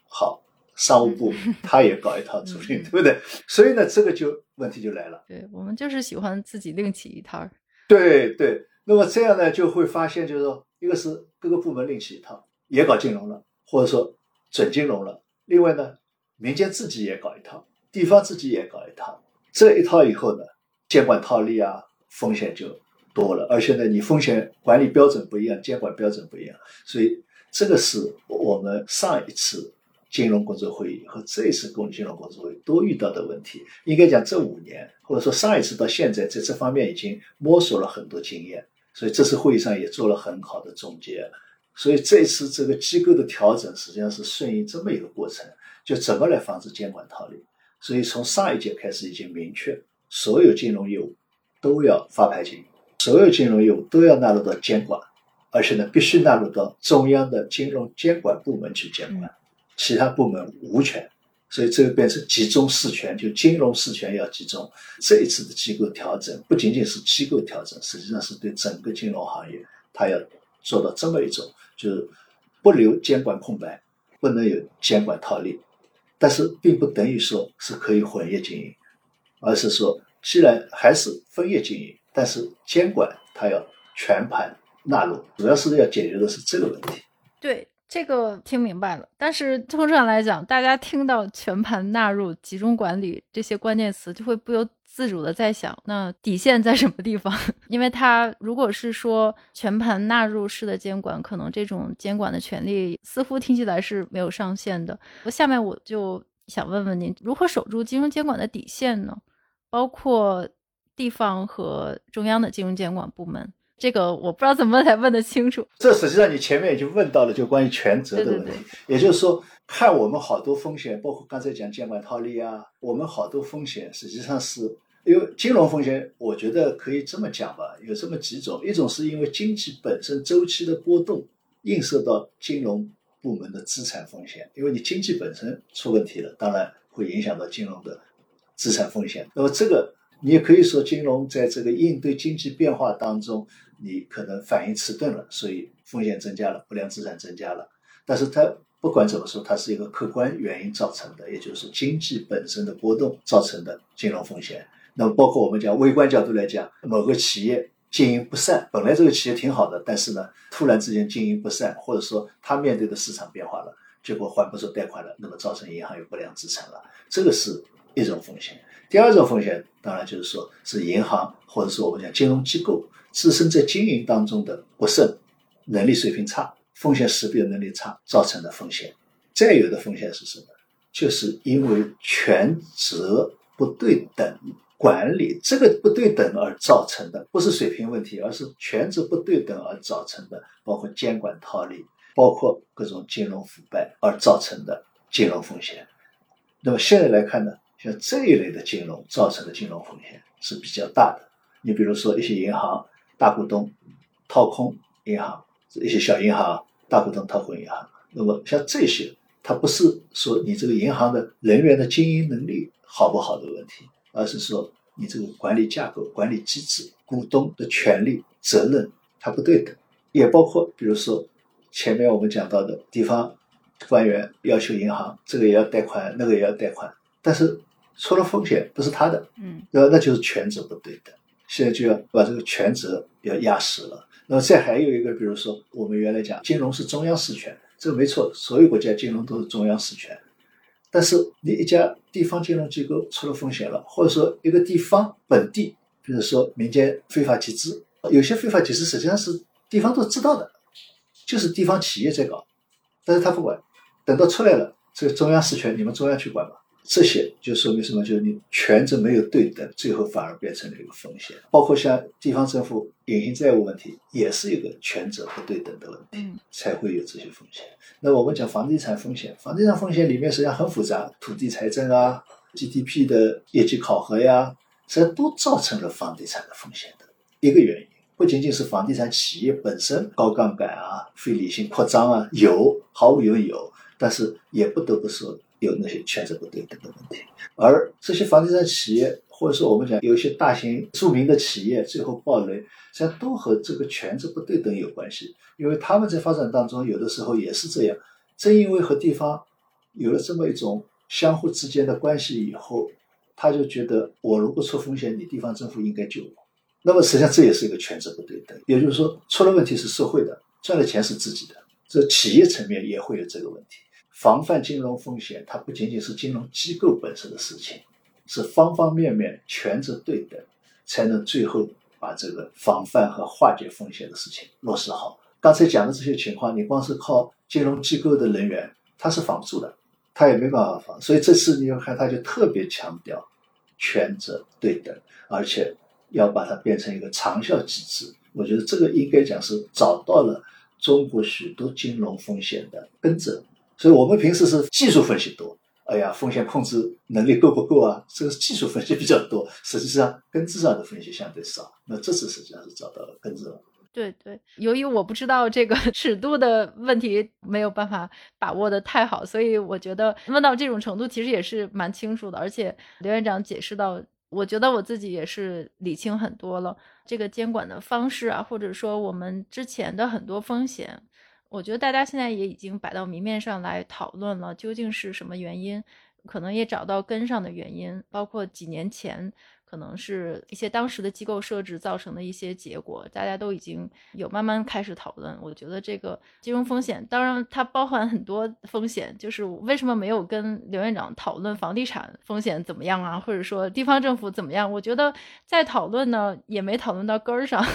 好，商务部 他也搞一套租赁，对不对？所以呢，这个就问题就来了。对我们就是喜欢自己另起一套。对对，那么这样呢，就会发现就是说，一个是各个部门另起一套，也搞金融了，或者说准金融了。另外呢，民间自己也搞一套，地方自己也搞一套。这一套以后呢，监管套利啊，风险就多了。而且呢，你风险管理标准不一样，监管标准不一样，所以这个是我们上一次金融工作会议和这一次公金融工作会议都遇到的问题。应该讲，这五年或者说上一次到现在，在这方面已经摸索了很多经验。所以这次会议上也做了很好的总结。所以这次这个机构的调整实际上是顺应这么一个过程，就怎么来防止监管套利。所以从上一届开始已经明确，所有金融业务都要发牌经营，所有金融业务都要纳入到监管，而且呢必须纳入到中央的金融监管部门去监管，其他部门无权。所以这个变成集中事权，就金融事权要集中。这一次的机构调整不仅仅是机构调整，实际上是对整个金融行业，它要做到这么一种，就是不留监管空白，不能有监管套利。但是并不等于说是可以混业经营，而是说既然还是分业经营，但是监管它要全盘纳入，主要是要解决的是这个问题。对。这个听明白了，但是通常来讲，大家听到全盘纳入、集中管理这些关键词，就会不由自主的在想，那底线在什么地方？因为它如果是说全盘纳入式的监管，可能这种监管的权利似乎听起来是没有上限的。我下面我就想问问您，如何守住金融监管的底线呢？包括地方和中央的金融监管部门。这个我不知道怎么才问得清楚。这实际上你前面已经问到了，就关于权责的问题。也就是说，看我们好多风险，包括刚才讲监管套利啊，我们好多风险实际上是因为金融风险，我觉得可以这么讲吧，有这么几种：一种是因为经济本身周期的波动映射到金融部门的资产风险，因为你经济本身出问题了，当然会影响到金融的资产风险。那么这个你也可以说，金融在这个应对经济变化当中。你可能反应迟钝了，所以风险增加了，不良资产增加了。但是它不管怎么说，它是一个客观原因造成的，也就是经济本身的波动造成的金融风险。那么包括我们讲微观角度来讲，某个企业经营不善，本来这个企业挺好的，但是呢，突然之间经营不善，或者说它面对的市场变化了，结果还不出贷款了，那么造成银行有不良资产了，这个是一种风险。第二种风险当然就是说是银行或者说我们讲金融机构。自身在经营当中的不慎、能力水平差、风险识别能力差造成的风险，再有的风险是什么？就是因为权责不对等管理这个不对等而造成的，不是水平问题，而是权责不对等而造成的，包括监管套利，包括各种金融腐败而造成的金融风险。那么现在来看呢，像这一类的金融造成的金融风险是比较大的。你比如说一些银行。大股东掏空银行，一些小银行，大股东掏空银行。那么像这些，它不是说你这个银行的人员的经营能力好不好的问题，而是说你这个管理架构、管理机制、股东的权利责任它不对等。也包括比如说前面我们讲到的地方官员要求银行这个也要贷款，那个也要贷款，但是出了风险不是他的，嗯，那那就是权责不对等。现在就要把这个权责要压实了。那么再还有一个，比如说我们原来讲金融是中央事权，这个没错，所有国家金融都是中央事权。但是你一家地方金融机构出了风险了，或者说一个地方本地，比如说民间非法集资，有些非法集资实际上是地方都知道的，就是地方企业在搞，但是他不管，等到出来了，这个中央事权你们中央去管吧。这些就说明什么？就是你权责没有对等，最后反而变成了一个风险。包括像地方政府隐形债务问题，也是一个权责不对等的问题，才会有这些风险。那我们讲房地产风险，房地产风险里面实际上很复杂，土地财政啊，GDP 的业绩考核呀，实际上都造成了房地产的风险的一个原因。不仅仅是房地产企业本身高杠杆啊、非理性扩张啊，有毫无疑问有，但是也不得不说。有那些权责不对等的问题，而这些房地产企业，或者说我们讲有一些大型著名的企业，最后暴雷，实际上都和这个权责不对等有关系。因为他们在发展当中，有的时候也是这样。正因为和地方有了这么一种相互之间的关系以后，他就觉得我如果出风险，你地方政府应该救我。那么实际上这也是一个权责不对等。也就是说，出了问题是社会的，赚的钱是自己的，这企业层面也会有这个问题。防范金融风险，它不仅仅是金融机构本身的事情，是方方面面权责对等，才能最后把这个防范和化解风险的事情落实好。刚才讲的这些情况，你光是靠金融机构的人员，他是防不住的，他也没办法防。所以这次你要看，他就特别强调权责对等，而且要把它变成一个长效机制。我觉得这个应该讲是找到了中国许多金融风险的根子。所以我们平时是技术分析多，哎呀，风险控制能力够不够啊？这个技术分析比较多，实际上根子上的分析相对少。那这次实际上是找到了根子了。对对，由于我不知道这个尺度的问题，没有办法把握的太好，所以我觉得问到这种程度，其实也是蛮清楚的。而且刘院长解释到，我觉得我自己也是理清很多了。这个监管的方式啊，或者说我们之前的很多风险，我觉得大家现在也已经摆到明面上来讨论了，究竟是什么原因？可能也找到根上的原因，包括几年前。可能是一些当时的机构设置造成的一些结果，大家都已经有慢慢开始讨论。我觉得这个金融风险，当然它包含很多风险，就是为什么没有跟刘院长讨论房地产风险怎么样啊，或者说地方政府怎么样？我觉得在讨论呢，也没讨论到根儿上。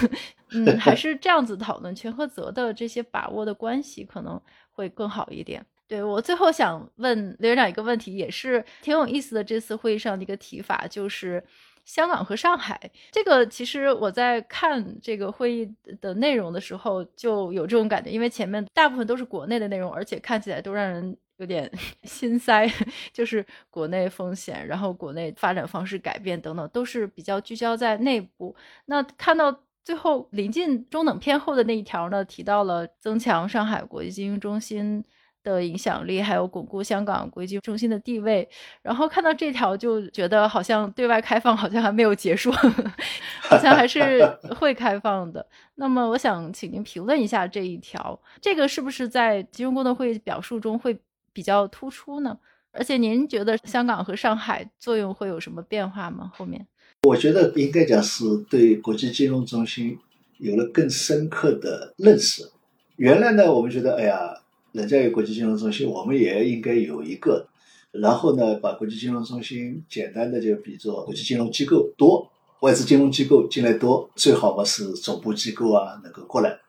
嗯，还是这样子讨论权和责的这些把握的关系可能会更好一点。对我最后想问刘院长一个问题，也是挺有意思的。这次会议上的一个提法就是。香港和上海，这个其实我在看这个会议的内容的时候就有这种感觉，因为前面大部分都是国内的内容，而且看起来都让人有点 心塞，就是国内风险，然后国内发展方式改变等等，都是比较聚焦在内部。那看到最后临近中等偏后的那一条呢，提到了增强上海国际金融中心。的影响力，还有巩固香港国际中心的地位，然后看到这条就觉得好像对外开放好像还没有结束，好像还是 会开放的。那么我想请您评论一下这一条，这个是不是在金融工作会议表述中会比较突出呢？而且您觉得香港和上海作用会有什么变化吗？后面我觉得应该讲是对国际金融中心有了更深刻的认识。原来呢，我们觉得哎呀。人家有国际金融中心，我们也应该有一个。然后呢，把国际金融中心简单的就比作国际金融机构多，外资金融机构进来多，最好嘛是总部机构啊能够过来，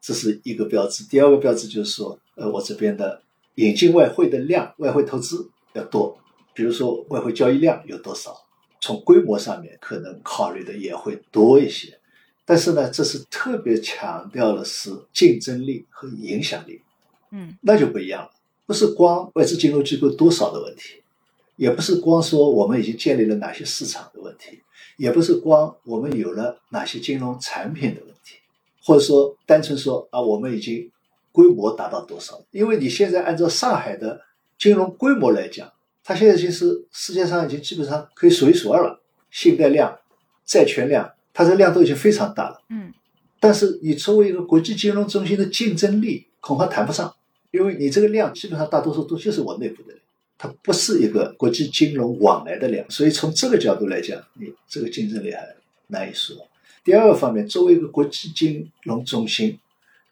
这是一个标志。第二个标志就是说，呃，我这边的引进外汇的量，外汇投资要多。比如说外汇交易量有多少，从规模上面可能考虑的也会多一些。但是呢，这是特别强调的是竞争力和影响力。嗯，那就不一样了，不是光外资金融机构多少的问题，也不是光说我们已经建立了哪些市场的问题，也不是光我们有了哪些金融产品的问题，或者说单纯说啊，我们已经规模达到多少？因为你现在按照上海的金融规模来讲，它现在已经是世界上已经基本上可以数一数二了，信贷量、债权量，它这量都已经非常大了。嗯，但是你作为一个国际金融中心的竞争力，恐怕谈不上。因为你这个量基本上大多数都就是我内部的量，它不是一个国际金融往来的量，所以从这个角度来讲，你这个竞争力还难以说。第二个方面，作为一个国际金融中心，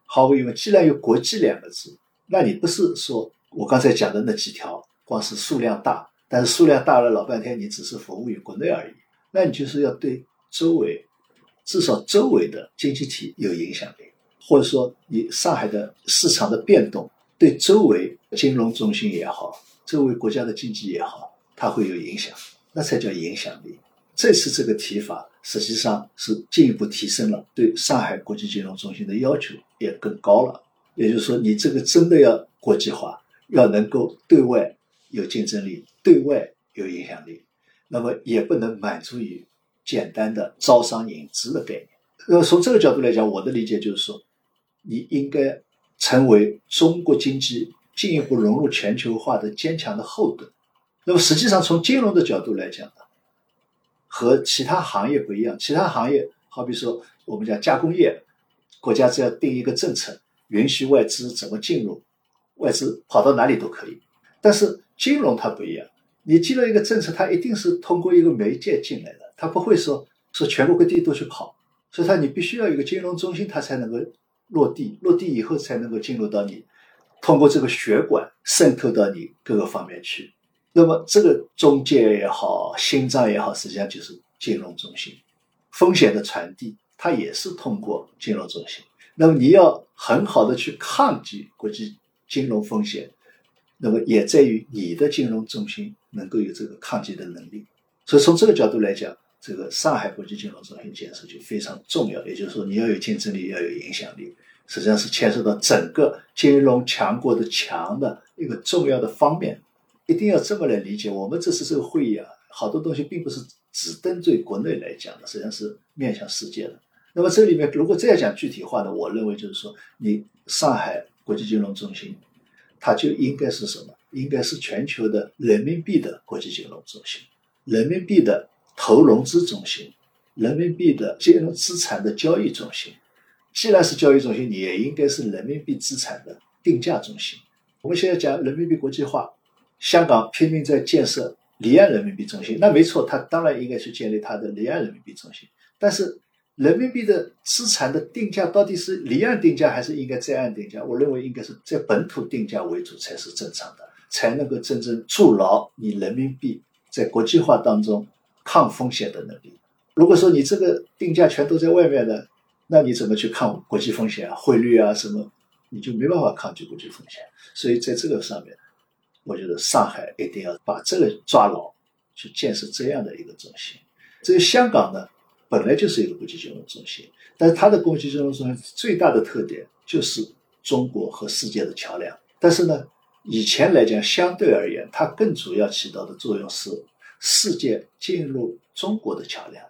毫无疑问，既然有“国际”两个字，那你不是说我刚才讲的那几条，光是数量大，但是数量大了老半天，你只是服务于国内而已，那你就是要对周围，至少周围的经济体有影响力，或者说你上海的市场的变动。对周围金融中心也好，周围国家的经济也好，它会有影响，那才叫影响力。这次这个提法实际上是进一步提升了对上海国际金融中心的要求，也更高了。也就是说，你这个真的要国际化，要能够对外有竞争力，对外有影响力，那么也不能满足于简单的招商引资的概念。那么从这个角度来讲，我的理解就是说，你应该。成为中国经济进一步融入全球化的坚强的后盾。那么，实际上从金融的角度来讲呢，和其他行业不一样。其他行业，好比说我们讲加工业，国家只要定一个政策，允许外资怎么进入，外资跑到哪里都可以。但是金融它不一样，你进了一个政策，它一定是通过一个媒介进来的，它不会说说全国各地都去跑，所以它你必须要有一个金融中心，它才能够。落地，落地以后才能够进入到你，通过这个血管渗透到你各个方面去。那么这个中介也好，心脏也好，实际上就是金融中心。风险的传递，它也是通过金融中心。那么你要很好的去抗击国际金融风险，那么也在于你的金融中心能够有这个抗击的能力。所以从这个角度来讲。这个上海国际金融中心建设就非常重要，也就是说，你要有竞争力，要有影响力，实际上是牵涉到整个金融强国的强的一个重要的方面，一定要这么来理解。我们这次这个会议啊，好多东西并不是只针对国内来讲的，实际上是面向世界的。那么这里面如果再讲具体化的，我认为就是说，你上海国际金融中心，它就应该是什么？应该是全球的人民币的国际金融中心，人民币的投融资中心，人民币的金融资产的交易中心。既然是交易中心，你也应该是人民币资产的定价中心。我们现在讲人民币国际化，香港拼命在建设离岸人民币中心，那没错，它当然应该去建立它的离岸人民币中心。但是，人民币的资产的定价到底是离岸定价还是应该在岸定价？我认为应该是在本土定价为主才是正常的，才能够真正筑牢你人民币在国际化当中抗风险的能力。如果说你这个定价全都在外面的，那你怎么去抗国际风险啊？汇率啊什么，你就没办法抗拒国际风险。所以在这个上面，我觉得上海一定要把这个抓牢，去建设这样的一个中心。这个香港呢，本来就是一个国际金融中心，但是它的国际金融中心最大的特点就是中国和世界的桥梁。但是呢，以前来讲，相对而言，它更主要起到的作用是世界进入中国的桥梁，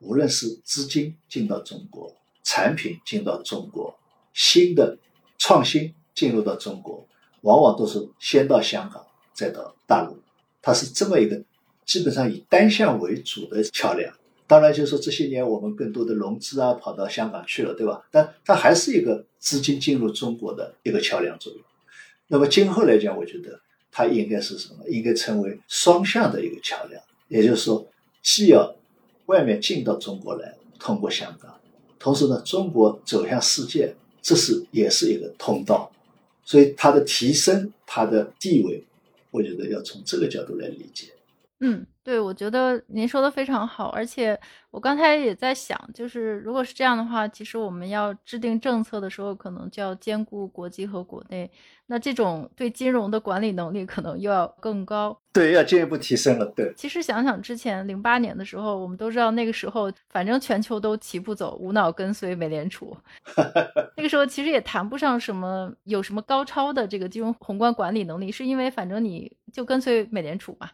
无论是资金进到中国。产品进到中国，新的创新进入到中国，往往都是先到香港，再到大陆。它是这么一个基本上以单向为主的桥梁。当然，就是说这些年我们更多的融资啊跑到香港去了，对吧？但它还是一个资金进入中国的一个桥梁作用。那么今后来讲，我觉得它应该是什么？应该成为双向的一个桥梁。也就是说，既要外面进到中国来，通过香港。同时呢，中国走向世界，这是也是一个通道，所以它的提升，它的地位，我觉得要从这个角度来理解。嗯，对，我觉得您说的非常好，而且我刚才也在想，就是如果是这样的话，其实我们要制定政策的时候，可能就要兼顾国际和国内，那这种对金融的管理能力可能又要更高。对，要进一步提升了。对，其实想想之前零八年的时候，我们都知道那个时候，反正全球都齐步走，无脑跟随美联储。那个时候其实也谈不上什么有什么高超的这个金融宏观管理能力，是因为反正你就跟随美联储嘛。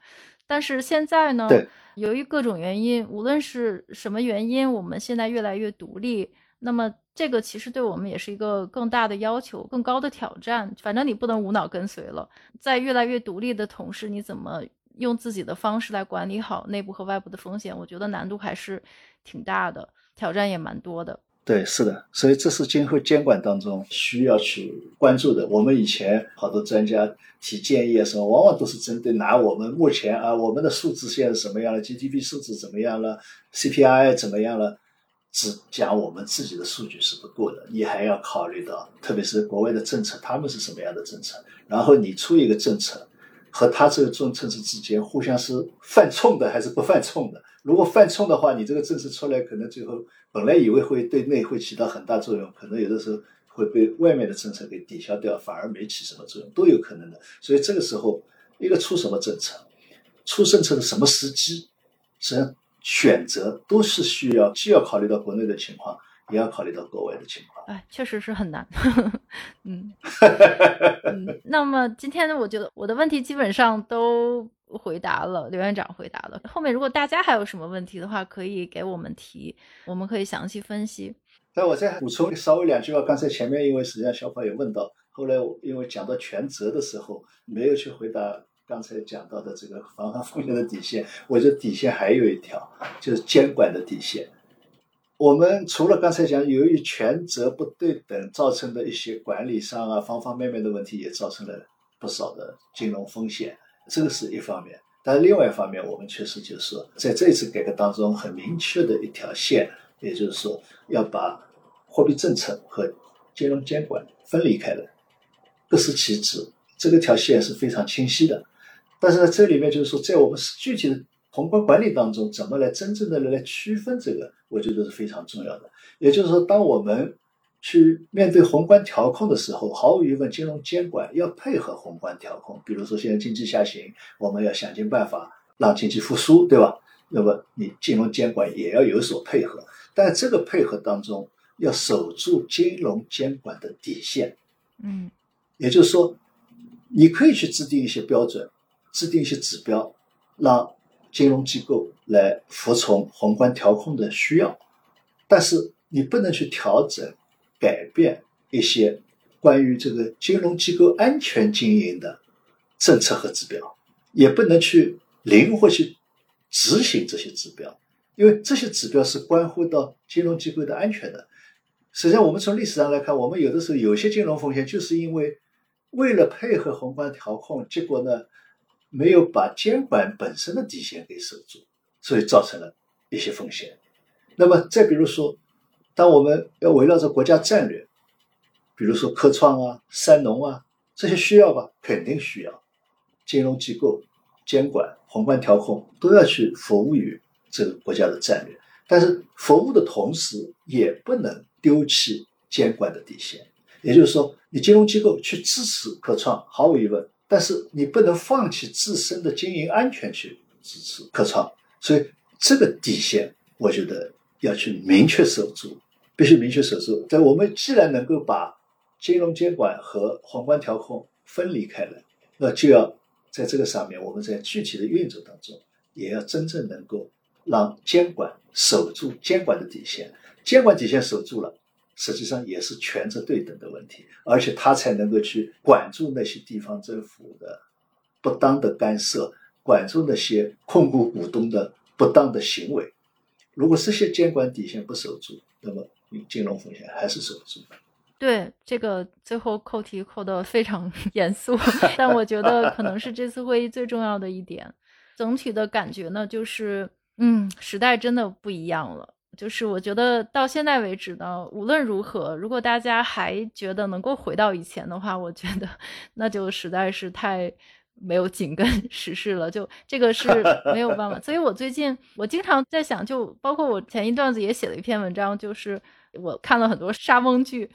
但是现在呢，由于各种原因，无论是什么原因，我们现在越来越独立。那么这个其实对我们也是一个更大的要求、更高的挑战。反正你不能无脑跟随了，在越来越独立的同时，你怎么用自己的方式来管理好内部和外部的风险？我觉得难度还是挺大的，挑战也蛮多的。对，是的，所以这是今后监管当中需要去关注的。我们以前好多专家提建议啊，什么往往都是针对拿我们目前啊，我们的数字现在什么样了，GDP 数字怎么样了，CPI 怎么样了，只讲我们自己的数据是不够的，你还要考虑到，特别是国外的政策，他们是什么样的政策，然后你出一个政策，和他这个政策之间互相是犯冲的还是不犯冲的？如果犯冲的话，你这个政策出来，可能最后本来以为会对内会起到很大作用，可能有的时候会被外面的政策给抵消掉，反而没起什么作用，都有可能的。所以这个时候，一个出什么政策，出政策的什么时机，实际上选择都是需要既要考虑到国内的情况，也要考虑到国外的情况。哎，确实是很难。嗯，那么今天呢，我觉得我的问题基本上都。回答了，刘院长回答了。后面如果大家还有什么问题的话，可以给我们提，我们可以详细分析。那我再补充稍微两句话。刚才前面因为实际上小宝也问到，后来因为讲到全责的时候，没有去回答刚才讲到的这个防范风险的底线。我觉得底线还有一条，就是监管的底线。我们除了刚才讲，由于权责不对等造成的一些管理上啊方方面面的问题，也造成了不少的金融风险。这个是一方面，但是另外一方面，我们确实就是，在这次改革当中，很明确的一条线，也就是说，要把货币政策和金融监管分离开来，各司其职。这个条线是非常清晰的。但是呢，这里面就是说，在我们具体的宏观管理当中，怎么来真正的来区分这个，我觉得是非常重要的。也就是说，当我们去面对宏观调控的时候，毫无疑问，金融监管要配合宏观调控。比如说，现在经济下行，我们要想尽办法让经济复苏，对吧？那么你金融监管也要有所配合。但这个配合当中，要守住金融监管的底线。嗯也就是说，你可以去制定一些标准，制定一些指标，让金融机构来服从宏观调控的需要，但是你不能去调整、改变一些关于这个金融机构安全经营的政策和指标，也不能去灵活去执行这些指标，因为这些指标是关乎到金融机构的安全的。实际上，我们从历史上来看，我们有的时候有些金融风险，就是因为为了配合宏观调控，结果呢没有把监管本身的底线给守住，所以造成了一些风险。那么再比如说，当我们要围绕着国家战略，比如说科创啊、三农啊这些需要吧，肯定需要。金融机构监管、宏观调控都要去服务于这个国家的战略，但是服务的同时也不能丢弃监管的底线。也就是说，你金融机构去支持科创，毫无疑问，但是你不能放弃自身的经营安全去支持科创，所以这个底线，我觉得要去明确守住，必须明确守住。但我们既然能够把金融监管和宏观调控分离开来，那就要在这个上面，我们在具体的运作当中，也要真正能够让监管守住监管的底线，监管底线守住了。实际上也是权责对等的问题，而且他才能够去管住那些地方政府的不当的干涉，管住那些控股股东的不当的行为。如果这些监管底线不守住，那么金融风险还是守不住。对，这个最后扣题扣得非常严肃，但我觉得可能是这次会议最重要的一点。整体的感觉呢，就是嗯，时代真的不一样了。就是我觉得到现在为止呢，无论如何，如果大家还觉得能够回到以前的话，我觉得那就实在是太没有紧跟 时事了。就这个是没有办法。所以我最近我经常在想，就包括我前一段子也写了一篇文章，就是我看了很多莎翁剧，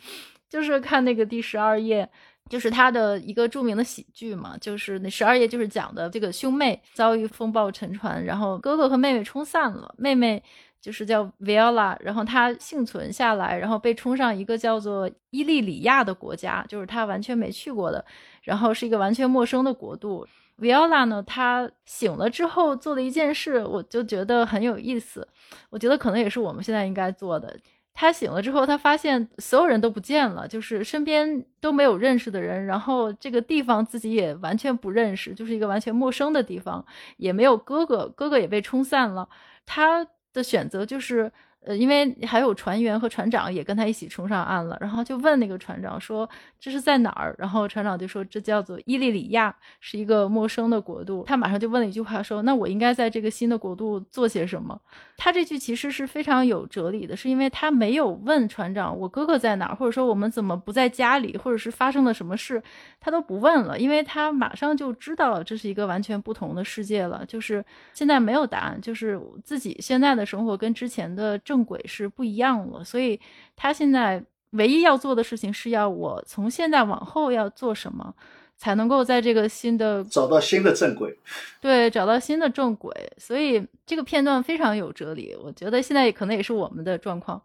就是看那个第十二页，就是他的一个著名的喜剧嘛，就是那十二页就是讲的这个兄妹遭遇风暴沉船，然后哥哥和妹妹冲散了，妹妹。就是叫 Viola，然后他幸存下来，然后被冲上一个叫做伊利里亚的国家，就是他完全没去过的，然后是一个完全陌生的国度。Viola 呢，他醒了之后做的一件事，我就觉得很有意思。我觉得可能也是我们现在应该做的。他醒了之后，他发现所有人都不见了，就是身边都没有认识的人，然后这个地方自己也完全不认识，就是一个完全陌生的地方，也没有哥哥，哥哥也被冲散了。他。的选择就是，呃，因为还有船员和船长也跟他一起冲上岸了，然后就问那个船长说这是在哪儿？然后船长就说这叫做伊利里亚，是一个陌生的国度。他马上就问了一句话说，那我应该在这个新的国度做些什么？他这句其实是非常有哲理的，是因为他没有问船长我哥哥在哪儿，或者说我们怎么不在家里，或者是发生了什么事，他都不问了，因为他马上就知道这是一个完全不同的世界了，就是现在没有答案，就是自己现在的生活跟之前的正轨是不一样了，所以他现在唯一要做的事情是要我从现在往后要做什么。才能够在这个新的找到新的正轨，对，找到新的正轨。所以这个片段非常有哲理，我觉得现在可能也是我们的状况。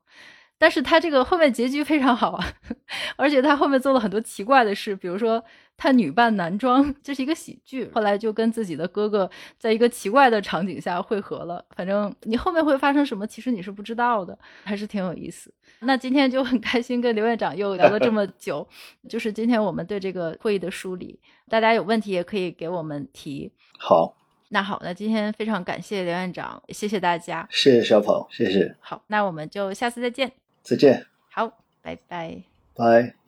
但是他这个后面结局非常好啊，而且他后面做了很多奇怪的事，比如说他女扮男装，这是一个喜剧，后来就跟自己的哥哥在一个奇怪的场景下汇合了。反正你后面会发生什么，其实你是不知道的，还是挺有意思。那今天就很开心跟刘院长又聊了这么久，就是今天我们对这个会议的梳理，大家有问题也可以给我们提。好，那好，那今天非常感谢刘院长，谢谢大家，谢谢小鹏，谢谢。好，那我们就下次再见。再见。好，拜拜。拜。